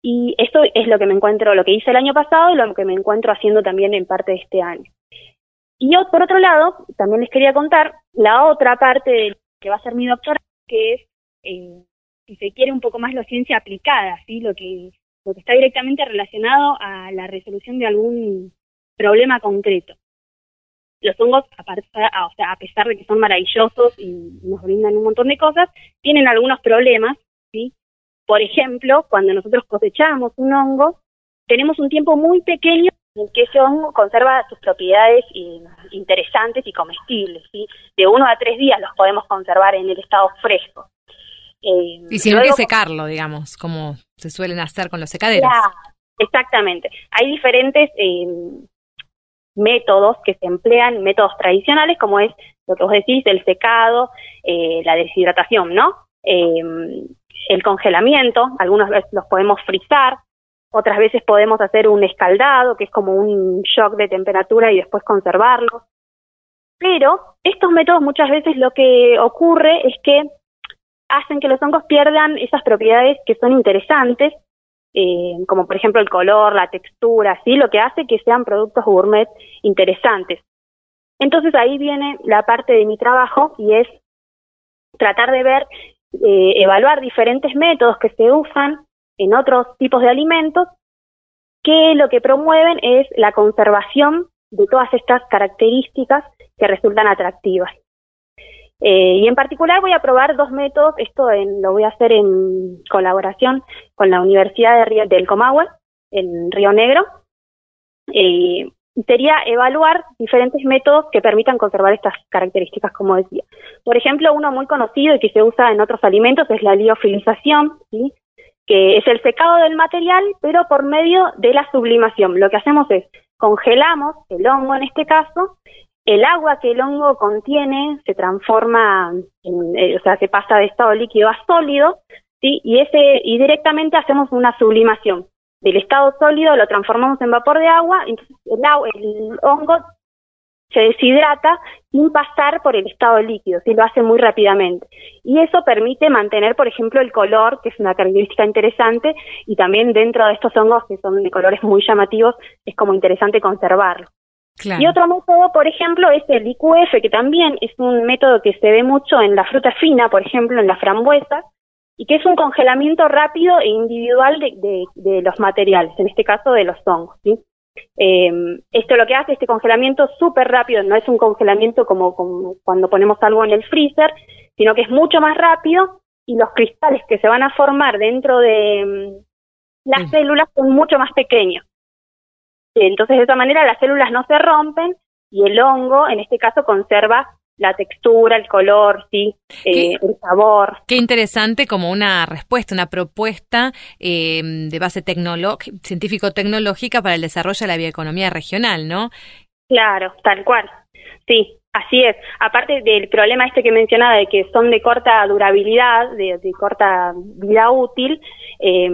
Y esto es lo que me encuentro, lo que hice el año pasado y lo que me encuentro haciendo también en parte de este año. Y yo, por otro lado, también les quería contar la otra parte de que va a ser mi doctorado, que es, eh, si se quiere, un poco más la ciencia aplicada, ¿sí? Lo que, lo que está directamente relacionado a la resolución de algún problema concreto. Los hongos, a- o sea, a pesar de que son maravillosos y nos brindan un montón de cosas, tienen algunos problemas, ¿sí? Por ejemplo, cuando nosotros cosechamos un hongo, tenemos un tiempo muy pequeño en que ese hongo conserva sus propiedades interesantes y comestibles, ¿sí? De uno a tres días los podemos conservar en el estado fresco. Eh, Y si no hay que luego- secarlo, digamos, como se suelen hacer con los secaderos. Exactamente. Hay diferentes eh, métodos que se emplean, métodos tradicionales, como es lo que vos decís, el secado, eh, la deshidratación, ¿no? Eh, el congelamiento, algunas veces los podemos frizar, otras veces podemos hacer un escaldado, que es como un shock de temperatura y después conservarlo. Pero estos métodos muchas veces lo que ocurre es que hacen que los hongos pierdan esas propiedades que son interesantes eh, como por ejemplo el color, la textura, ¿sí? lo que hace que sean productos gourmet interesantes. Entonces ahí viene la parte de mi trabajo y es tratar de ver, eh, evaluar diferentes métodos que se usan en otros tipos de alimentos que lo que promueven es la conservación de todas estas características que resultan atractivas. Eh, y en particular voy a probar dos métodos, esto en- lo voy a hacer en colaboración con la Universidad de Río, del Comahue, en Río Negro. Eh, sería evaluar diferentes métodos que permitan conservar estas características, como decía. Por ejemplo, uno muy conocido y que se usa en otros alimentos es la liofilización, que es el secado del material, pero por medio de la sublimación. Lo que hacemos es congelamos el hongo en este caso, el agua que el hongo contiene se transforma, en, eh, o sea, se pasa de estado líquido a sólido, ¿sí? y, ese, y directamente hacemos una sublimación. Del estado sólido lo transformamos en vapor de agua, entonces el, agua, el hongo se deshidrata sin pasar por el estado líquido, ¿sí? lo hace muy rápidamente. Y eso permite mantener, por ejemplo, el color, que es una característica interesante, y también dentro de estos hongos que son de colores muy llamativos, es como interesante conservarlo. Claro. Y otro método, por ejemplo, es el IQF, que también es un método que se ve mucho en la fruta fina, por ejemplo, en las frambuesas, y que es un congelamiento rápido e individual de, de- de los materiales, en este caso de los hongos. ¿sí? Eh, esto lo que hace, este congelamiento súper rápido, no es un congelamiento como, como cuando ponemos algo en el freezer, sino que es mucho más rápido y los cristales que se van a formar dentro de mm, las células son mucho más pequeños. Entonces, de esa manera las células no se rompen y el hongo, en este caso, conserva la textura, el color, sí, eh, el sabor. Qué interesante como una respuesta, una propuesta eh, de base tecnológica, científico-tecnológica para el desarrollo de la bioeconomía regional, ¿no? Claro, tal cual. Sí, así es. Aparte del problema este que mencionaba de que son de corta durabilidad, de, de corta vida útil, eh,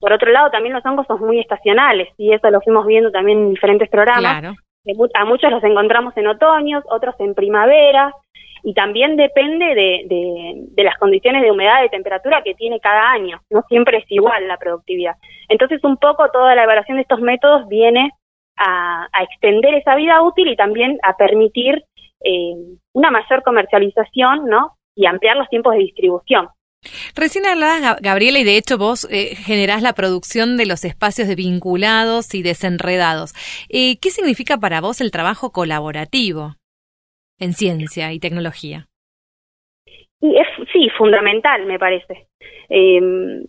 por otro lado también los hongos son muy estacionales y eso lo fuimos viendo también en diferentes programas. Claro. De A muchos los encontramos en otoños, otros en primavera y también depende de, de, de las condiciones de humedad y temperatura que tiene cada año. No siempre es igual la productividad. Entonces un poco toda la evaluación de estos métodos viene a, a extender esa vida útil y también a permitir eh, una mayor comercialización, ¿no? y ampliar los tiempos de distribución. Recién hablabas, Gabriela, y de hecho vos eh, generás la producción de los espacios de vinculados y desenredados. Eh, ¿Qué significa para vos el trabajo colaborativo en ciencia y tecnología? Y es, sí, fundamental, me parece. Eh,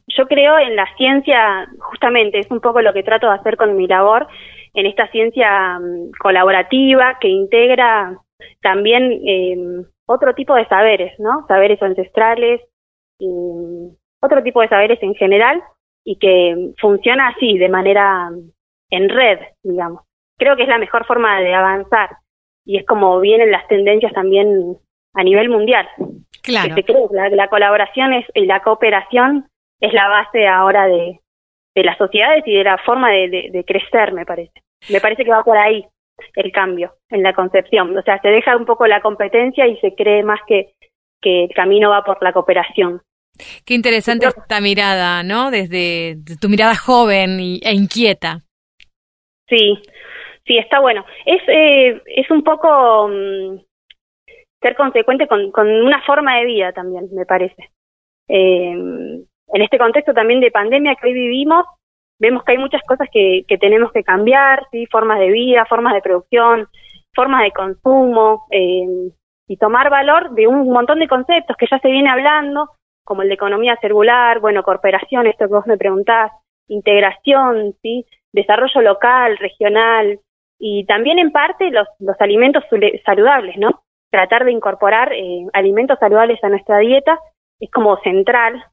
yo creo en la ciencia, justamente, es un poco lo que trato de hacer con mi labor, en esta ciencia um, colaborativa que integra también eh, otro tipo de saberes, ¿no? Saberes ancestrales, y otro tipo de saberes en general y que funciona así, de manera en red, digamos. Creo que es la mejor forma de avanzar y es como vienen las tendencias también a nivel mundial. Claro. la, la, colaboración es, y la cooperación es la base ahora de, de las sociedades y de la forma de, de crecer, me parece. Me parece que va por ahí el cambio en la concepción. O sea, se deja un poco la competencia y se cree más que que el camino va por la cooperación. Qué interesante esta mirada, ¿no? Desde tu mirada joven y, e inquieta. Sí, sí, está bueno. Es, eh, es un poco mm, ser consecuente con, con, una forma de vida también, me parece. Eh, en este contexto también de pandemia que hoy vivimos, vemos que hay muchas cosas que, que tenemos que cambiar, ¿sí? formas de vida, formas de producción, formas de consumo, eh, y tomar valor de un montón de conceptos que ya se viene hablando, como el de economía circular, bueno, cooperación, esto que vos me preguntás, integración, ¿sí? desarrollo local, regional, y también en parte los, los alimentos saludables, ¿no? Tratar de incorporar eh, alimentos saludables a nuestra dieta es como central.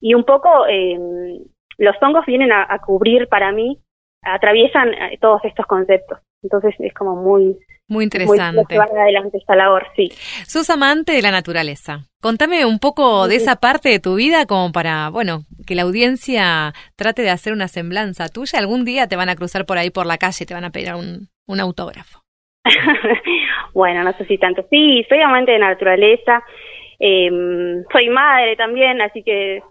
Y un poco eh, los hongos vienen a, a, cubrir para mí, atraviesan eh, todos estos conceptos. Entonces es como muy, muy interesante. Muy adelante esta labor, sí. Sos amante de la naturaleza. Contame un poco de esa parte de tu vida como para, bueno, que la audiencia trate de hacer una semblanza tuya. Algún día te van a cruzar por ahí por la calle y te van a pedir un, un autógrafo. bueno, no sé si tanto. Sí, soy amante de la naturaleza. Eh, soy madre también, así que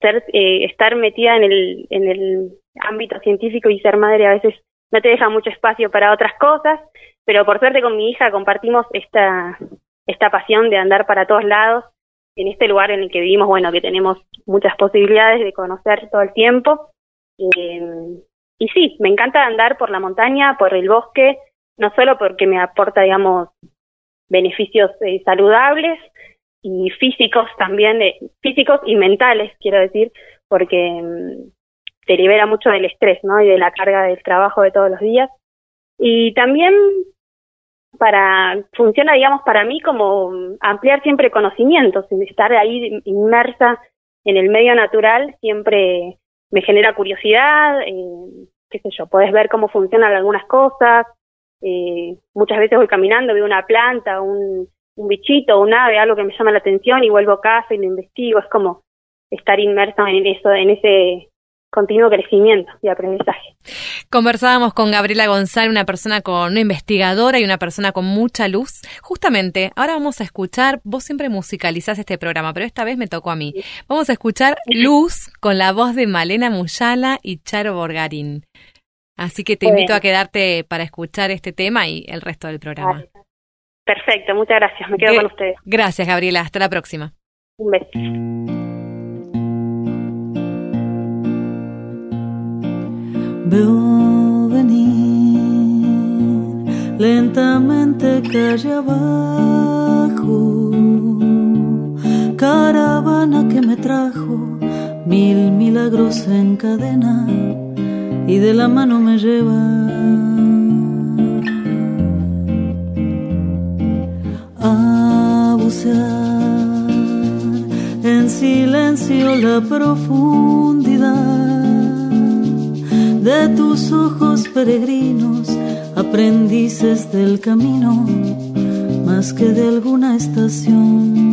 ser, eh, estar metida en el, en el ámbito científico y ser madre a veces no te deja mucho espacio para otras cosas pero por suerte con mi hija compartimos esta, esta pasión de andar para todos lados en este lugar en el que vivimos, bueno, que tenemos muchas posibilidades de conocer todo el tiempo. Eh, y sí, me encanta andar por la montaña, por el bosque, no solo porque me aporta, digamos, beneficios eh, saludables y físicos también, eh, físicos y mentales, quiero decir, porque mm, te libera mucho del estrés, ¿no? Y de la carga del trabajo de todos los días. Y también para funciona digamos para mí como ampliar siempre conocimientos estar ahí inmersa en el medio natural siempre me genera curiosidad eh, qué sé yo puedes ver cómo funcionan algunas cosas eh, muchas veces voy caminando veo una planta un, un bichito un ave algo que me llama la atención y vuelvo a casa y lo investigo es como estar inmersa en eso en ese continuo crecimiento y aprendizaje. Conversábamos con Gabriela González, una persona con una investigadora y una persona con mucha luz. Justamente, ahora vamos a escuchar, vos siempre musicalizás este programa, pero esta vez me tocó a mí. Vamos a escuchar Luz con la voz de Malena Muyala y Charo Borgarín. Así que te invito a quedarte para escuchar este tema y el resto del programa. Perfecto, muchas gracias. Me quedo con ustedes. Gracias, Gabriela. Hasta la próxima. Un beso. Veo venir lentamente calle abajo, caravana que me trajo mil milagros en cadena y de la mano me lleva. A en silencio la profundidad de tus ojos peregrinos, aprendices del camino, más que de alguna estación.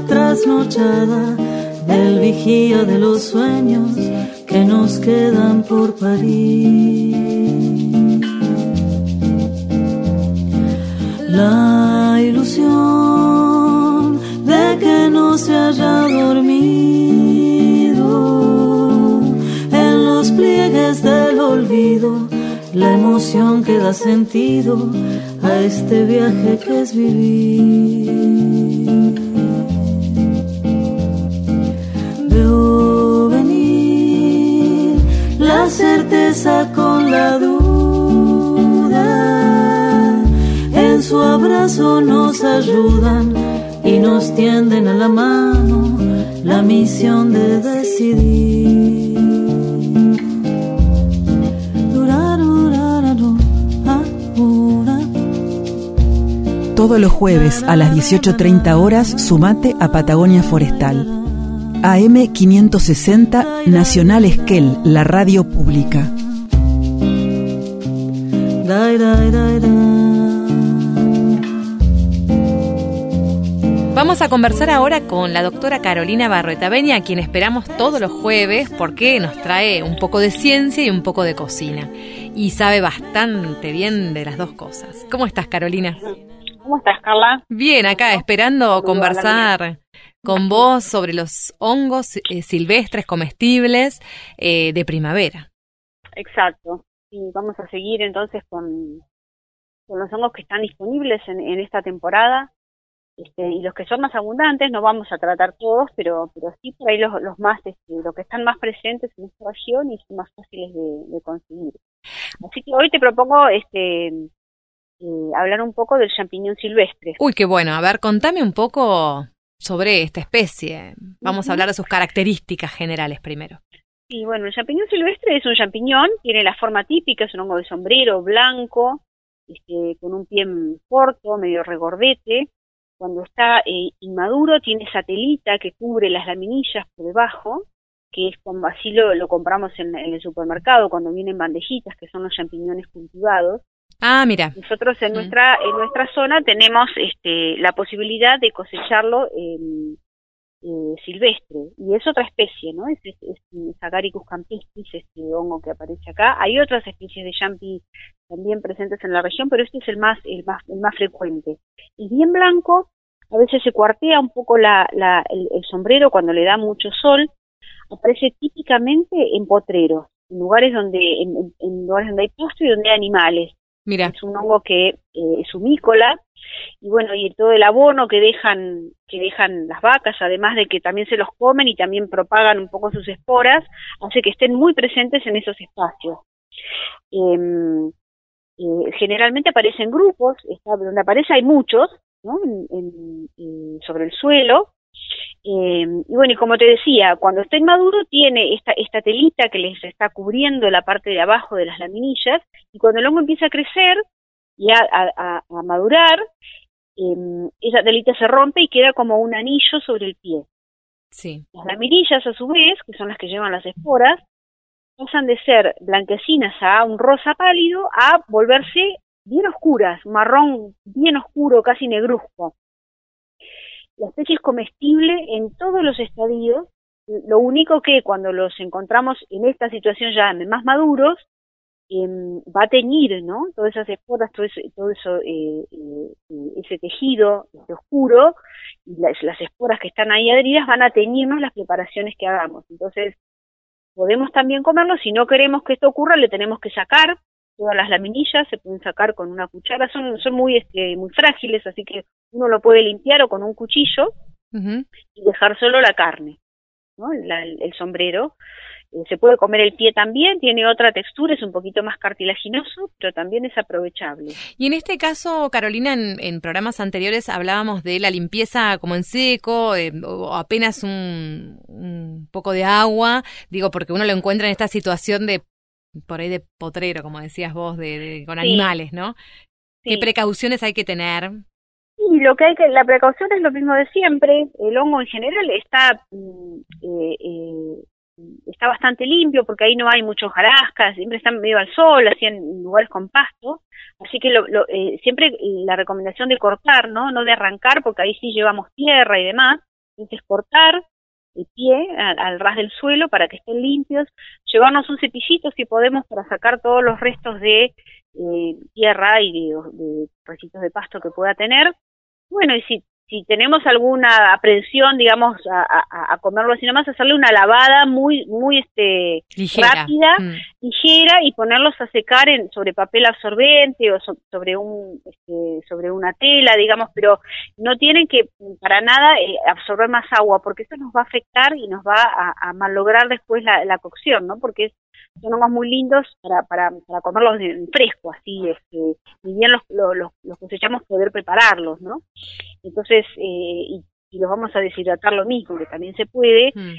trasnochada del vigía de los sueños que nos quedan por parir. La ilusión de que no se haya dormido en los pliegues del olvido. La emoción que da sentido a este viaje que es vivir. Certeza con la duda, en su abrazo nos ayudan y nos tienden a la mano la misión de decidir. Todos los jueves a las 18.30 horas sumate a Patagonia Forestal. AM 560 Nacional Esquel, la radio pública. Vamos a conversar ahora con la doctora Carolina Barretaveña, a quien esperamos todos los jueves porque nos trae un poco de ciencia y un poco de cocina. Y sabe bastante bien de las dos cosas. ¿Cómo estás, Carolina? ¿Cómo estás, Carla? Bien, acá esperando conversar con vos sobre los hongos eh, silvestres comestibles eh, de primavera. Exacto. Y vamos a seguir entonces con, con los hongos que están disponibles en, en esta temporada. Este, y los que son más abundantes, no vamos a tratar todos, pero, pero sí por ahí los, los más, este, los que están más presentes en esta región y son más fáciles de, de conseguir. Así que hoy te propongo este, eh, hablar un poco del champiñón silvestre. Uy, qué bueno. A ver, contame un poco sobre esta especie. Vamos a hablar de sus características generales primero. Sí, bueno, el champiñón silvestre es un champiñón, tiene la forma típica, es un hongo de sombrero blanco, este, con un pie corto, medio regordete. Cuando está eh, inmaduro tiene satelita que cubre las laminillas por debajo, que es como así lo, lo compramos en, en, el supermercado cuando vienen bandejitas, que son los champiñones cultivados. Ah, mira. Nosotros en nuestra en nuestra zona tenemos este, la posibilidad de cosecharlo en, eh, silvestre y es otra especie, ¿no? Es, es, es Agaricus campestris, este hongo que aparece acá. Hay otras especies de champi también presentes en la región, pero este es el más el más el más frecuente. Y bien blanco, a veces se cuartea un poco la, la el, el sombrero cuando le da mucho sol. Aparece típicamente en potreros, en lugares donde en, en, en lugares donde hay pasto y donde hay animales. Mira. Es un hongo que eh, es humícola y bueno, y todo el abono que dejan que dejan las vacas, además de que también se los comen y también propagan un poco sus esporas, hace que estén muy presentes en esos espacios. Eh, generalmente aparecen grupos, está, donde aparece hay muchos, ¿no? En, sobre el suelo, eh, y bueno, y como te decía, cuando está inmaduro tiene esta, esta telita que les está cubriendo la parte de abajo de las laminillas, y cuando el hongo empieza a crecer y a, a, a madurar, eh, esa telita se rompe y queda como un anillo sobre el pie. Sí. Las laminillas, a su vez, que son las que llevan las esporas, pasan de ser blanquecinas a un rosa pálido a volverse bien oscuras, marrón bien oscuro, casi negruzco. La especie es comestible en todos los estadios. Lo único que cuando los encontramos en esta situación ya más maduros, eh, va a teñir, ¿no? Todas esas esporas, todo, ese, todo eso, eh, eh, ese tejido ese oscuro, y las, las esporas que están ahí adheridas van a teñirnos las preparaciones que hagamos. Entonces, podemos también comerlo. Si no queremos que esto ocurra, le tenemos que sacar todas las laminillas, se pueden sacar con una cuchara, son, son muy, este, muy frágiles, así que uno lo puede limpiar o con un cuchillo uh -huh. y dejar solo la carne, ¿no? La, el, el, sombrero. Eh, se puede comer el pie también, tiene otra textura, es un poquito más cartilaginoso, pero también es aprovechable. Y en este caso, Carolina, en, en programas anteriores hablábamos de la limpieza como en seco, eh, o apenas un, un poco de agua, digo, porque uno lo encuentra en esta situación de por ahí de potrero, como decías vos, de, de con sí. animales, ¿no? Sí. ¿Qué precauciones hay que tener? Y lo que hay que, la precaución es lo mismo de siempre. El hongo en general está eh, eh, está bastante limpio porque ahí no hay muchos jarascas, siempre están medio al sol, así en lugares con pasto. Así que lo, lo, eh, siempre la recomendación de cortar, ¿no? No de arrancar porque ahí sí llevamos tierra y demás. Entonces cortar el pie al, ras del suelo para que estén limpios, llevarnos un cepillito si podemos para sacar todos los restos de eh, tierra y de, de de pasto que pueda tener. Bueno, y si si tenemos alguna aprensión, digamos, a, a, a, comerlo así nomás, hacerle una lavada muy, muy este rápida, mm. ligera y ponerlos a secar en, sobre papel absorbente o sobre un este, sobre una tela, digamos, pero no tienen que para nada eh, absorber más agua porque eso nos va a afectar y nos va a, a malograr después la, la cocción, ¿no? Porque es son hongos muy lindos para, para, para comerlos en fresco, así, este, y bien los, los, los cosechamos poder prepararlos, ¿no? Entonces, eh, y, y, los vamos a deshidratar lo mismo, que también se puede, mm.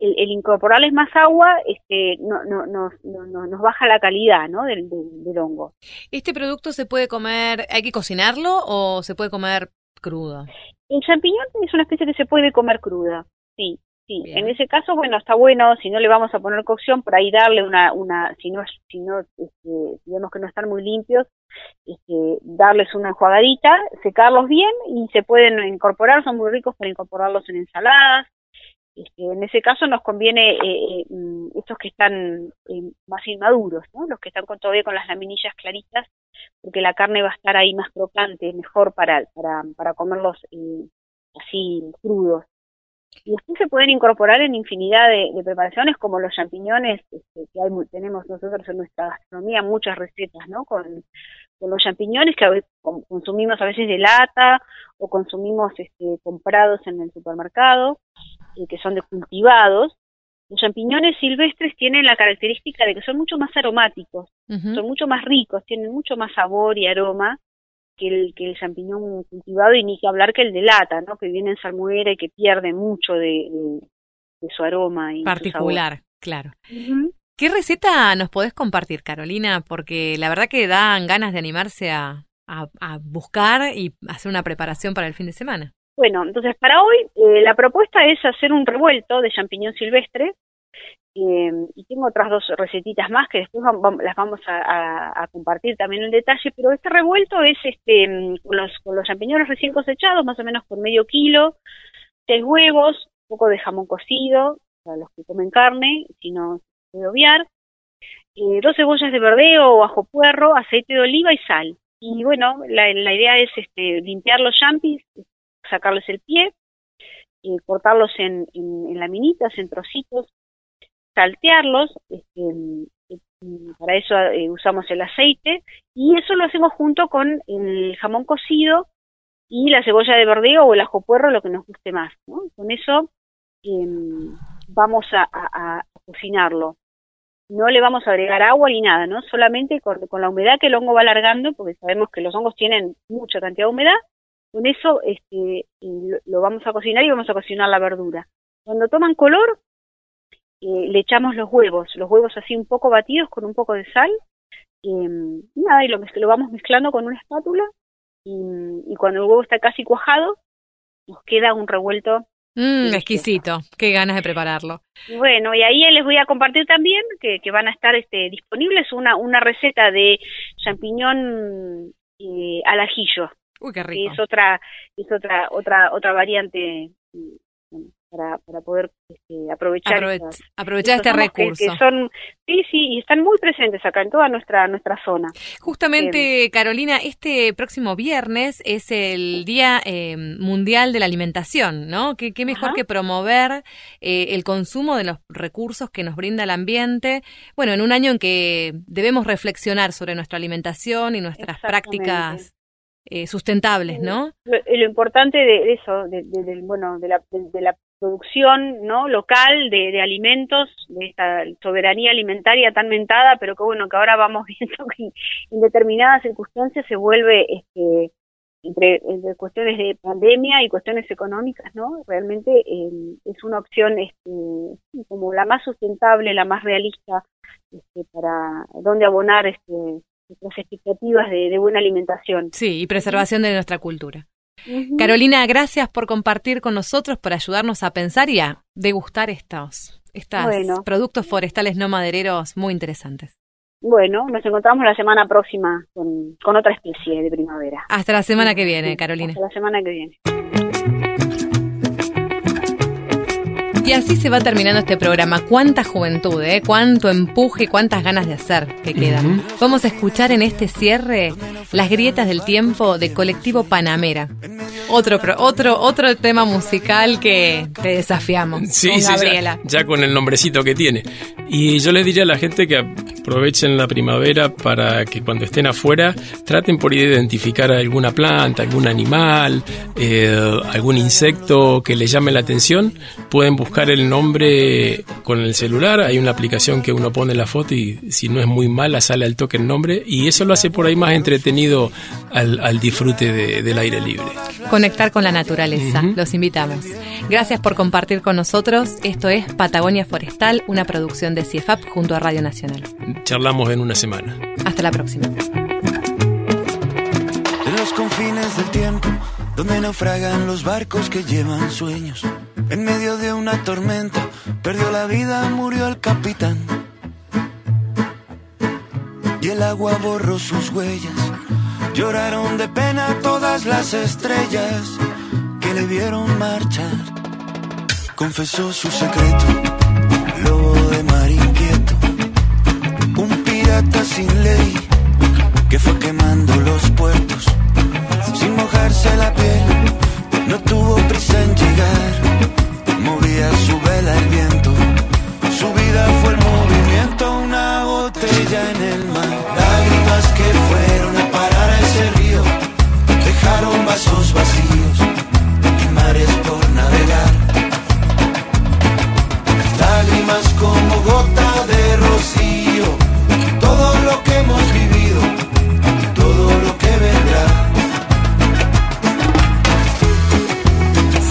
el, el, incorporarles más agua este, no, no, no, no, nos baja la calidad ¿no? Del, del, del hongo. ¿Este producto se puede comer, hay que cocinarlo o se puede comer crudo? El champiñón es una especie que se puede comer cruda, sí. Sí, Bien. en ese caso, bueno, está bueno, si no le vamos a poner cocción, por ahí darle una, una si no, si no este, digamos que no están muy limpios, este, darles una enjuagadita, secarlos bien y se pueden incorporar, son muy ricos para incorporarlos en ensaladas. Este, en ese caso nos conviene eh, eh, estos que están eh, más inmaduros, ¿no? los que están con, todavía con las laminillas claritas, porque la carne va a estar ahí más crocante, mejor para, para, para comerlos eh, así crudos. Y después se pueden incorporar en infinidad de, de preparaciones, como los champiñones, este, que hay, tenemos nosotros en nuestra gastronomía muchas recetas, ¿no? Con, con los champiñones que a veces consumimos a veces de lata o consumimos este, comprados en el supermercado, eh, que son de cultivados. Los champiñones silvestres tienen la característica de que son mucho más aromáticos, uh -huh. son mucho más ricos, tienen mucho más sabor y aroma que el, que el champiñón cultivado y ni que hablar que el de lata, ¿no? Que viene en salmuera y que pierde mucho de, de, de su aroma y particular, su claro. Uh -huh. ¿Qué receta nos podés compartir, Carolina? Porque la verdad que dan ganas de animarse a, a, a buscar y hacer una preparación para el fin de semana. Bueno, entonces para hoy eh, la propuesta es hacer un revuelto de champiñón silvestre eh, y tengo otras dos recetitas más que después vamos, las vamos a, compartir también en detalle, pero este revuelto es este con los, con los champiñones recién cosechados, más o menos por medio kilo, seis huevos, un poco de jamón cocido, para los que comen carne, si no se puede obviar, eh, dos cebollas de verdeo o ajo puerro, aceite de oliva y sal. Y bueno, la, idea es este, limpiar los champis, sacarles el pie, eh, cortarlos en, en laminitas, en trocitos, saltearlos, este, para eso eh, usamos el aceite, y eso lo hacemos junto con el jamón cocido y la cebolla de verdeo o el ajo puerro, lo que nos guste más. ¿no? Con eso eh, vamos a, cocinarlo. No le vamos a agregar agua ni nada, ¿no? Solamente con, con, la humedad que el hongo va alargando, porque sabemos que los hongos tienen mucha cantidad de humedad, con eso este, lo, lo vamos a cocinar y vamos a cocinar la verdura. Cuando toman color, eh, le echamos los huevos, los huevos así un poco batidos con un poco de sal, y nada, y lo, lo vamos mezclando con una espátula, y, y, cuando el huevo está casi cuajado, nos queda un revuelto. Mm, exquisito, qué ganas de prepararlo. Bueno, y ahí les voy a compartir también que, que van a estar este, disponibles una, una receta de champiñón eh, al ajillo. Uy, qué rico. es otra, es otra, otra, otra variante para, para poder este, aprovechar, Aprove esas, aprovechar este recurso. Que, que, son, sí, sí, y están muy presentes acá en toda nuestra, nuestra zona. Justamente, eh, Carolina, este próximo viernes es el Día eh, Mundial de la Alimentación, ¿no? ¿Qué, qué mejor Ajá. que promover eh, el consumo de los recursos que nos brinda el ambiente? Bueno, en un año en que debemos reflexionar sobre nuestra alimentación y nuestras prácticas eh, sustentables, ¿no? Lo, lo importante de eso, de, de, de, bueno, de la, de, de la producción no local de, de, alimentos, de esta soberanía alimentaria tan mentada, pero que bueno, que ahora vamos viendo que en determinadas circunstancias se vuelve este entre, entre cuestiones de pandemia y cuestiones económicas, ¿no? Realmente eh, es una opción este, como la más sustentable, la más realista este, para donde abonar este nuestras expectativas de, de, buena alimentación. Sí, y preservación de nuestra cultura. Uh -huh. Carolina, gracias por compartir con nosotros, por ayudarnos a pensar y a degustar estos, estos bueno. productos forestales no madereros muy interesantes. Bueno, nos encontramos la semana próxima con, con otra especie de primavera. Hasta la semana que viene, Carolina. Hasta la semana que viene. Y así se va terminando este programa. Cuánta juventud, ¿eh? cuánto empuje, cuántas ganas de hacer que quedan. Uh -huh. Vamos a escuchar en este cierre Las grietas del tiempo de Colectivo Panamera. Otro, otro, otro tema musical que te desafiamos Sí, con sí, Gabriela. ya, ya con el nombrecito que tiene. Y yo les diría a la gente que aprovechen la primavera para que cuando estén afuera traten por identificar alguna planta, algún animal, eh, algún insecto que les llame la atención. Pueden buscar el nombre con el celular. Hay una aplicación que uno pone la foto y si no es muy mala sale al toque el nombre. Y eso lo hace por ahí más entretenido al, al disfrute de- del aire libre. Conectar con la naturaleza. Los invitamos. Gracias por compartir con nosotros. Esto es Patagonia Forestal, una producción de CIEFAP junto a Radio Nacional. Charlamos en una semana. Hasta la próxima. En los confines del tiempo, donde naufragan los barcos que llevan sueños. En medio de una tormenta, perdió la vida, murió el capitán. Y el agua borró sus huellas. Lloraron de pena todas las estrellas que le vieron marchar. Confesó su secreto, pirata sin ley que fue quemando los puertos sin mojarse la piel. No tuvo prisa en llegar, movía su vela el viento. Su vida fue el movimiento, una botella en el mar. Lágrimas que fueron a parar a ese río, dejaron vasos vacíos y mares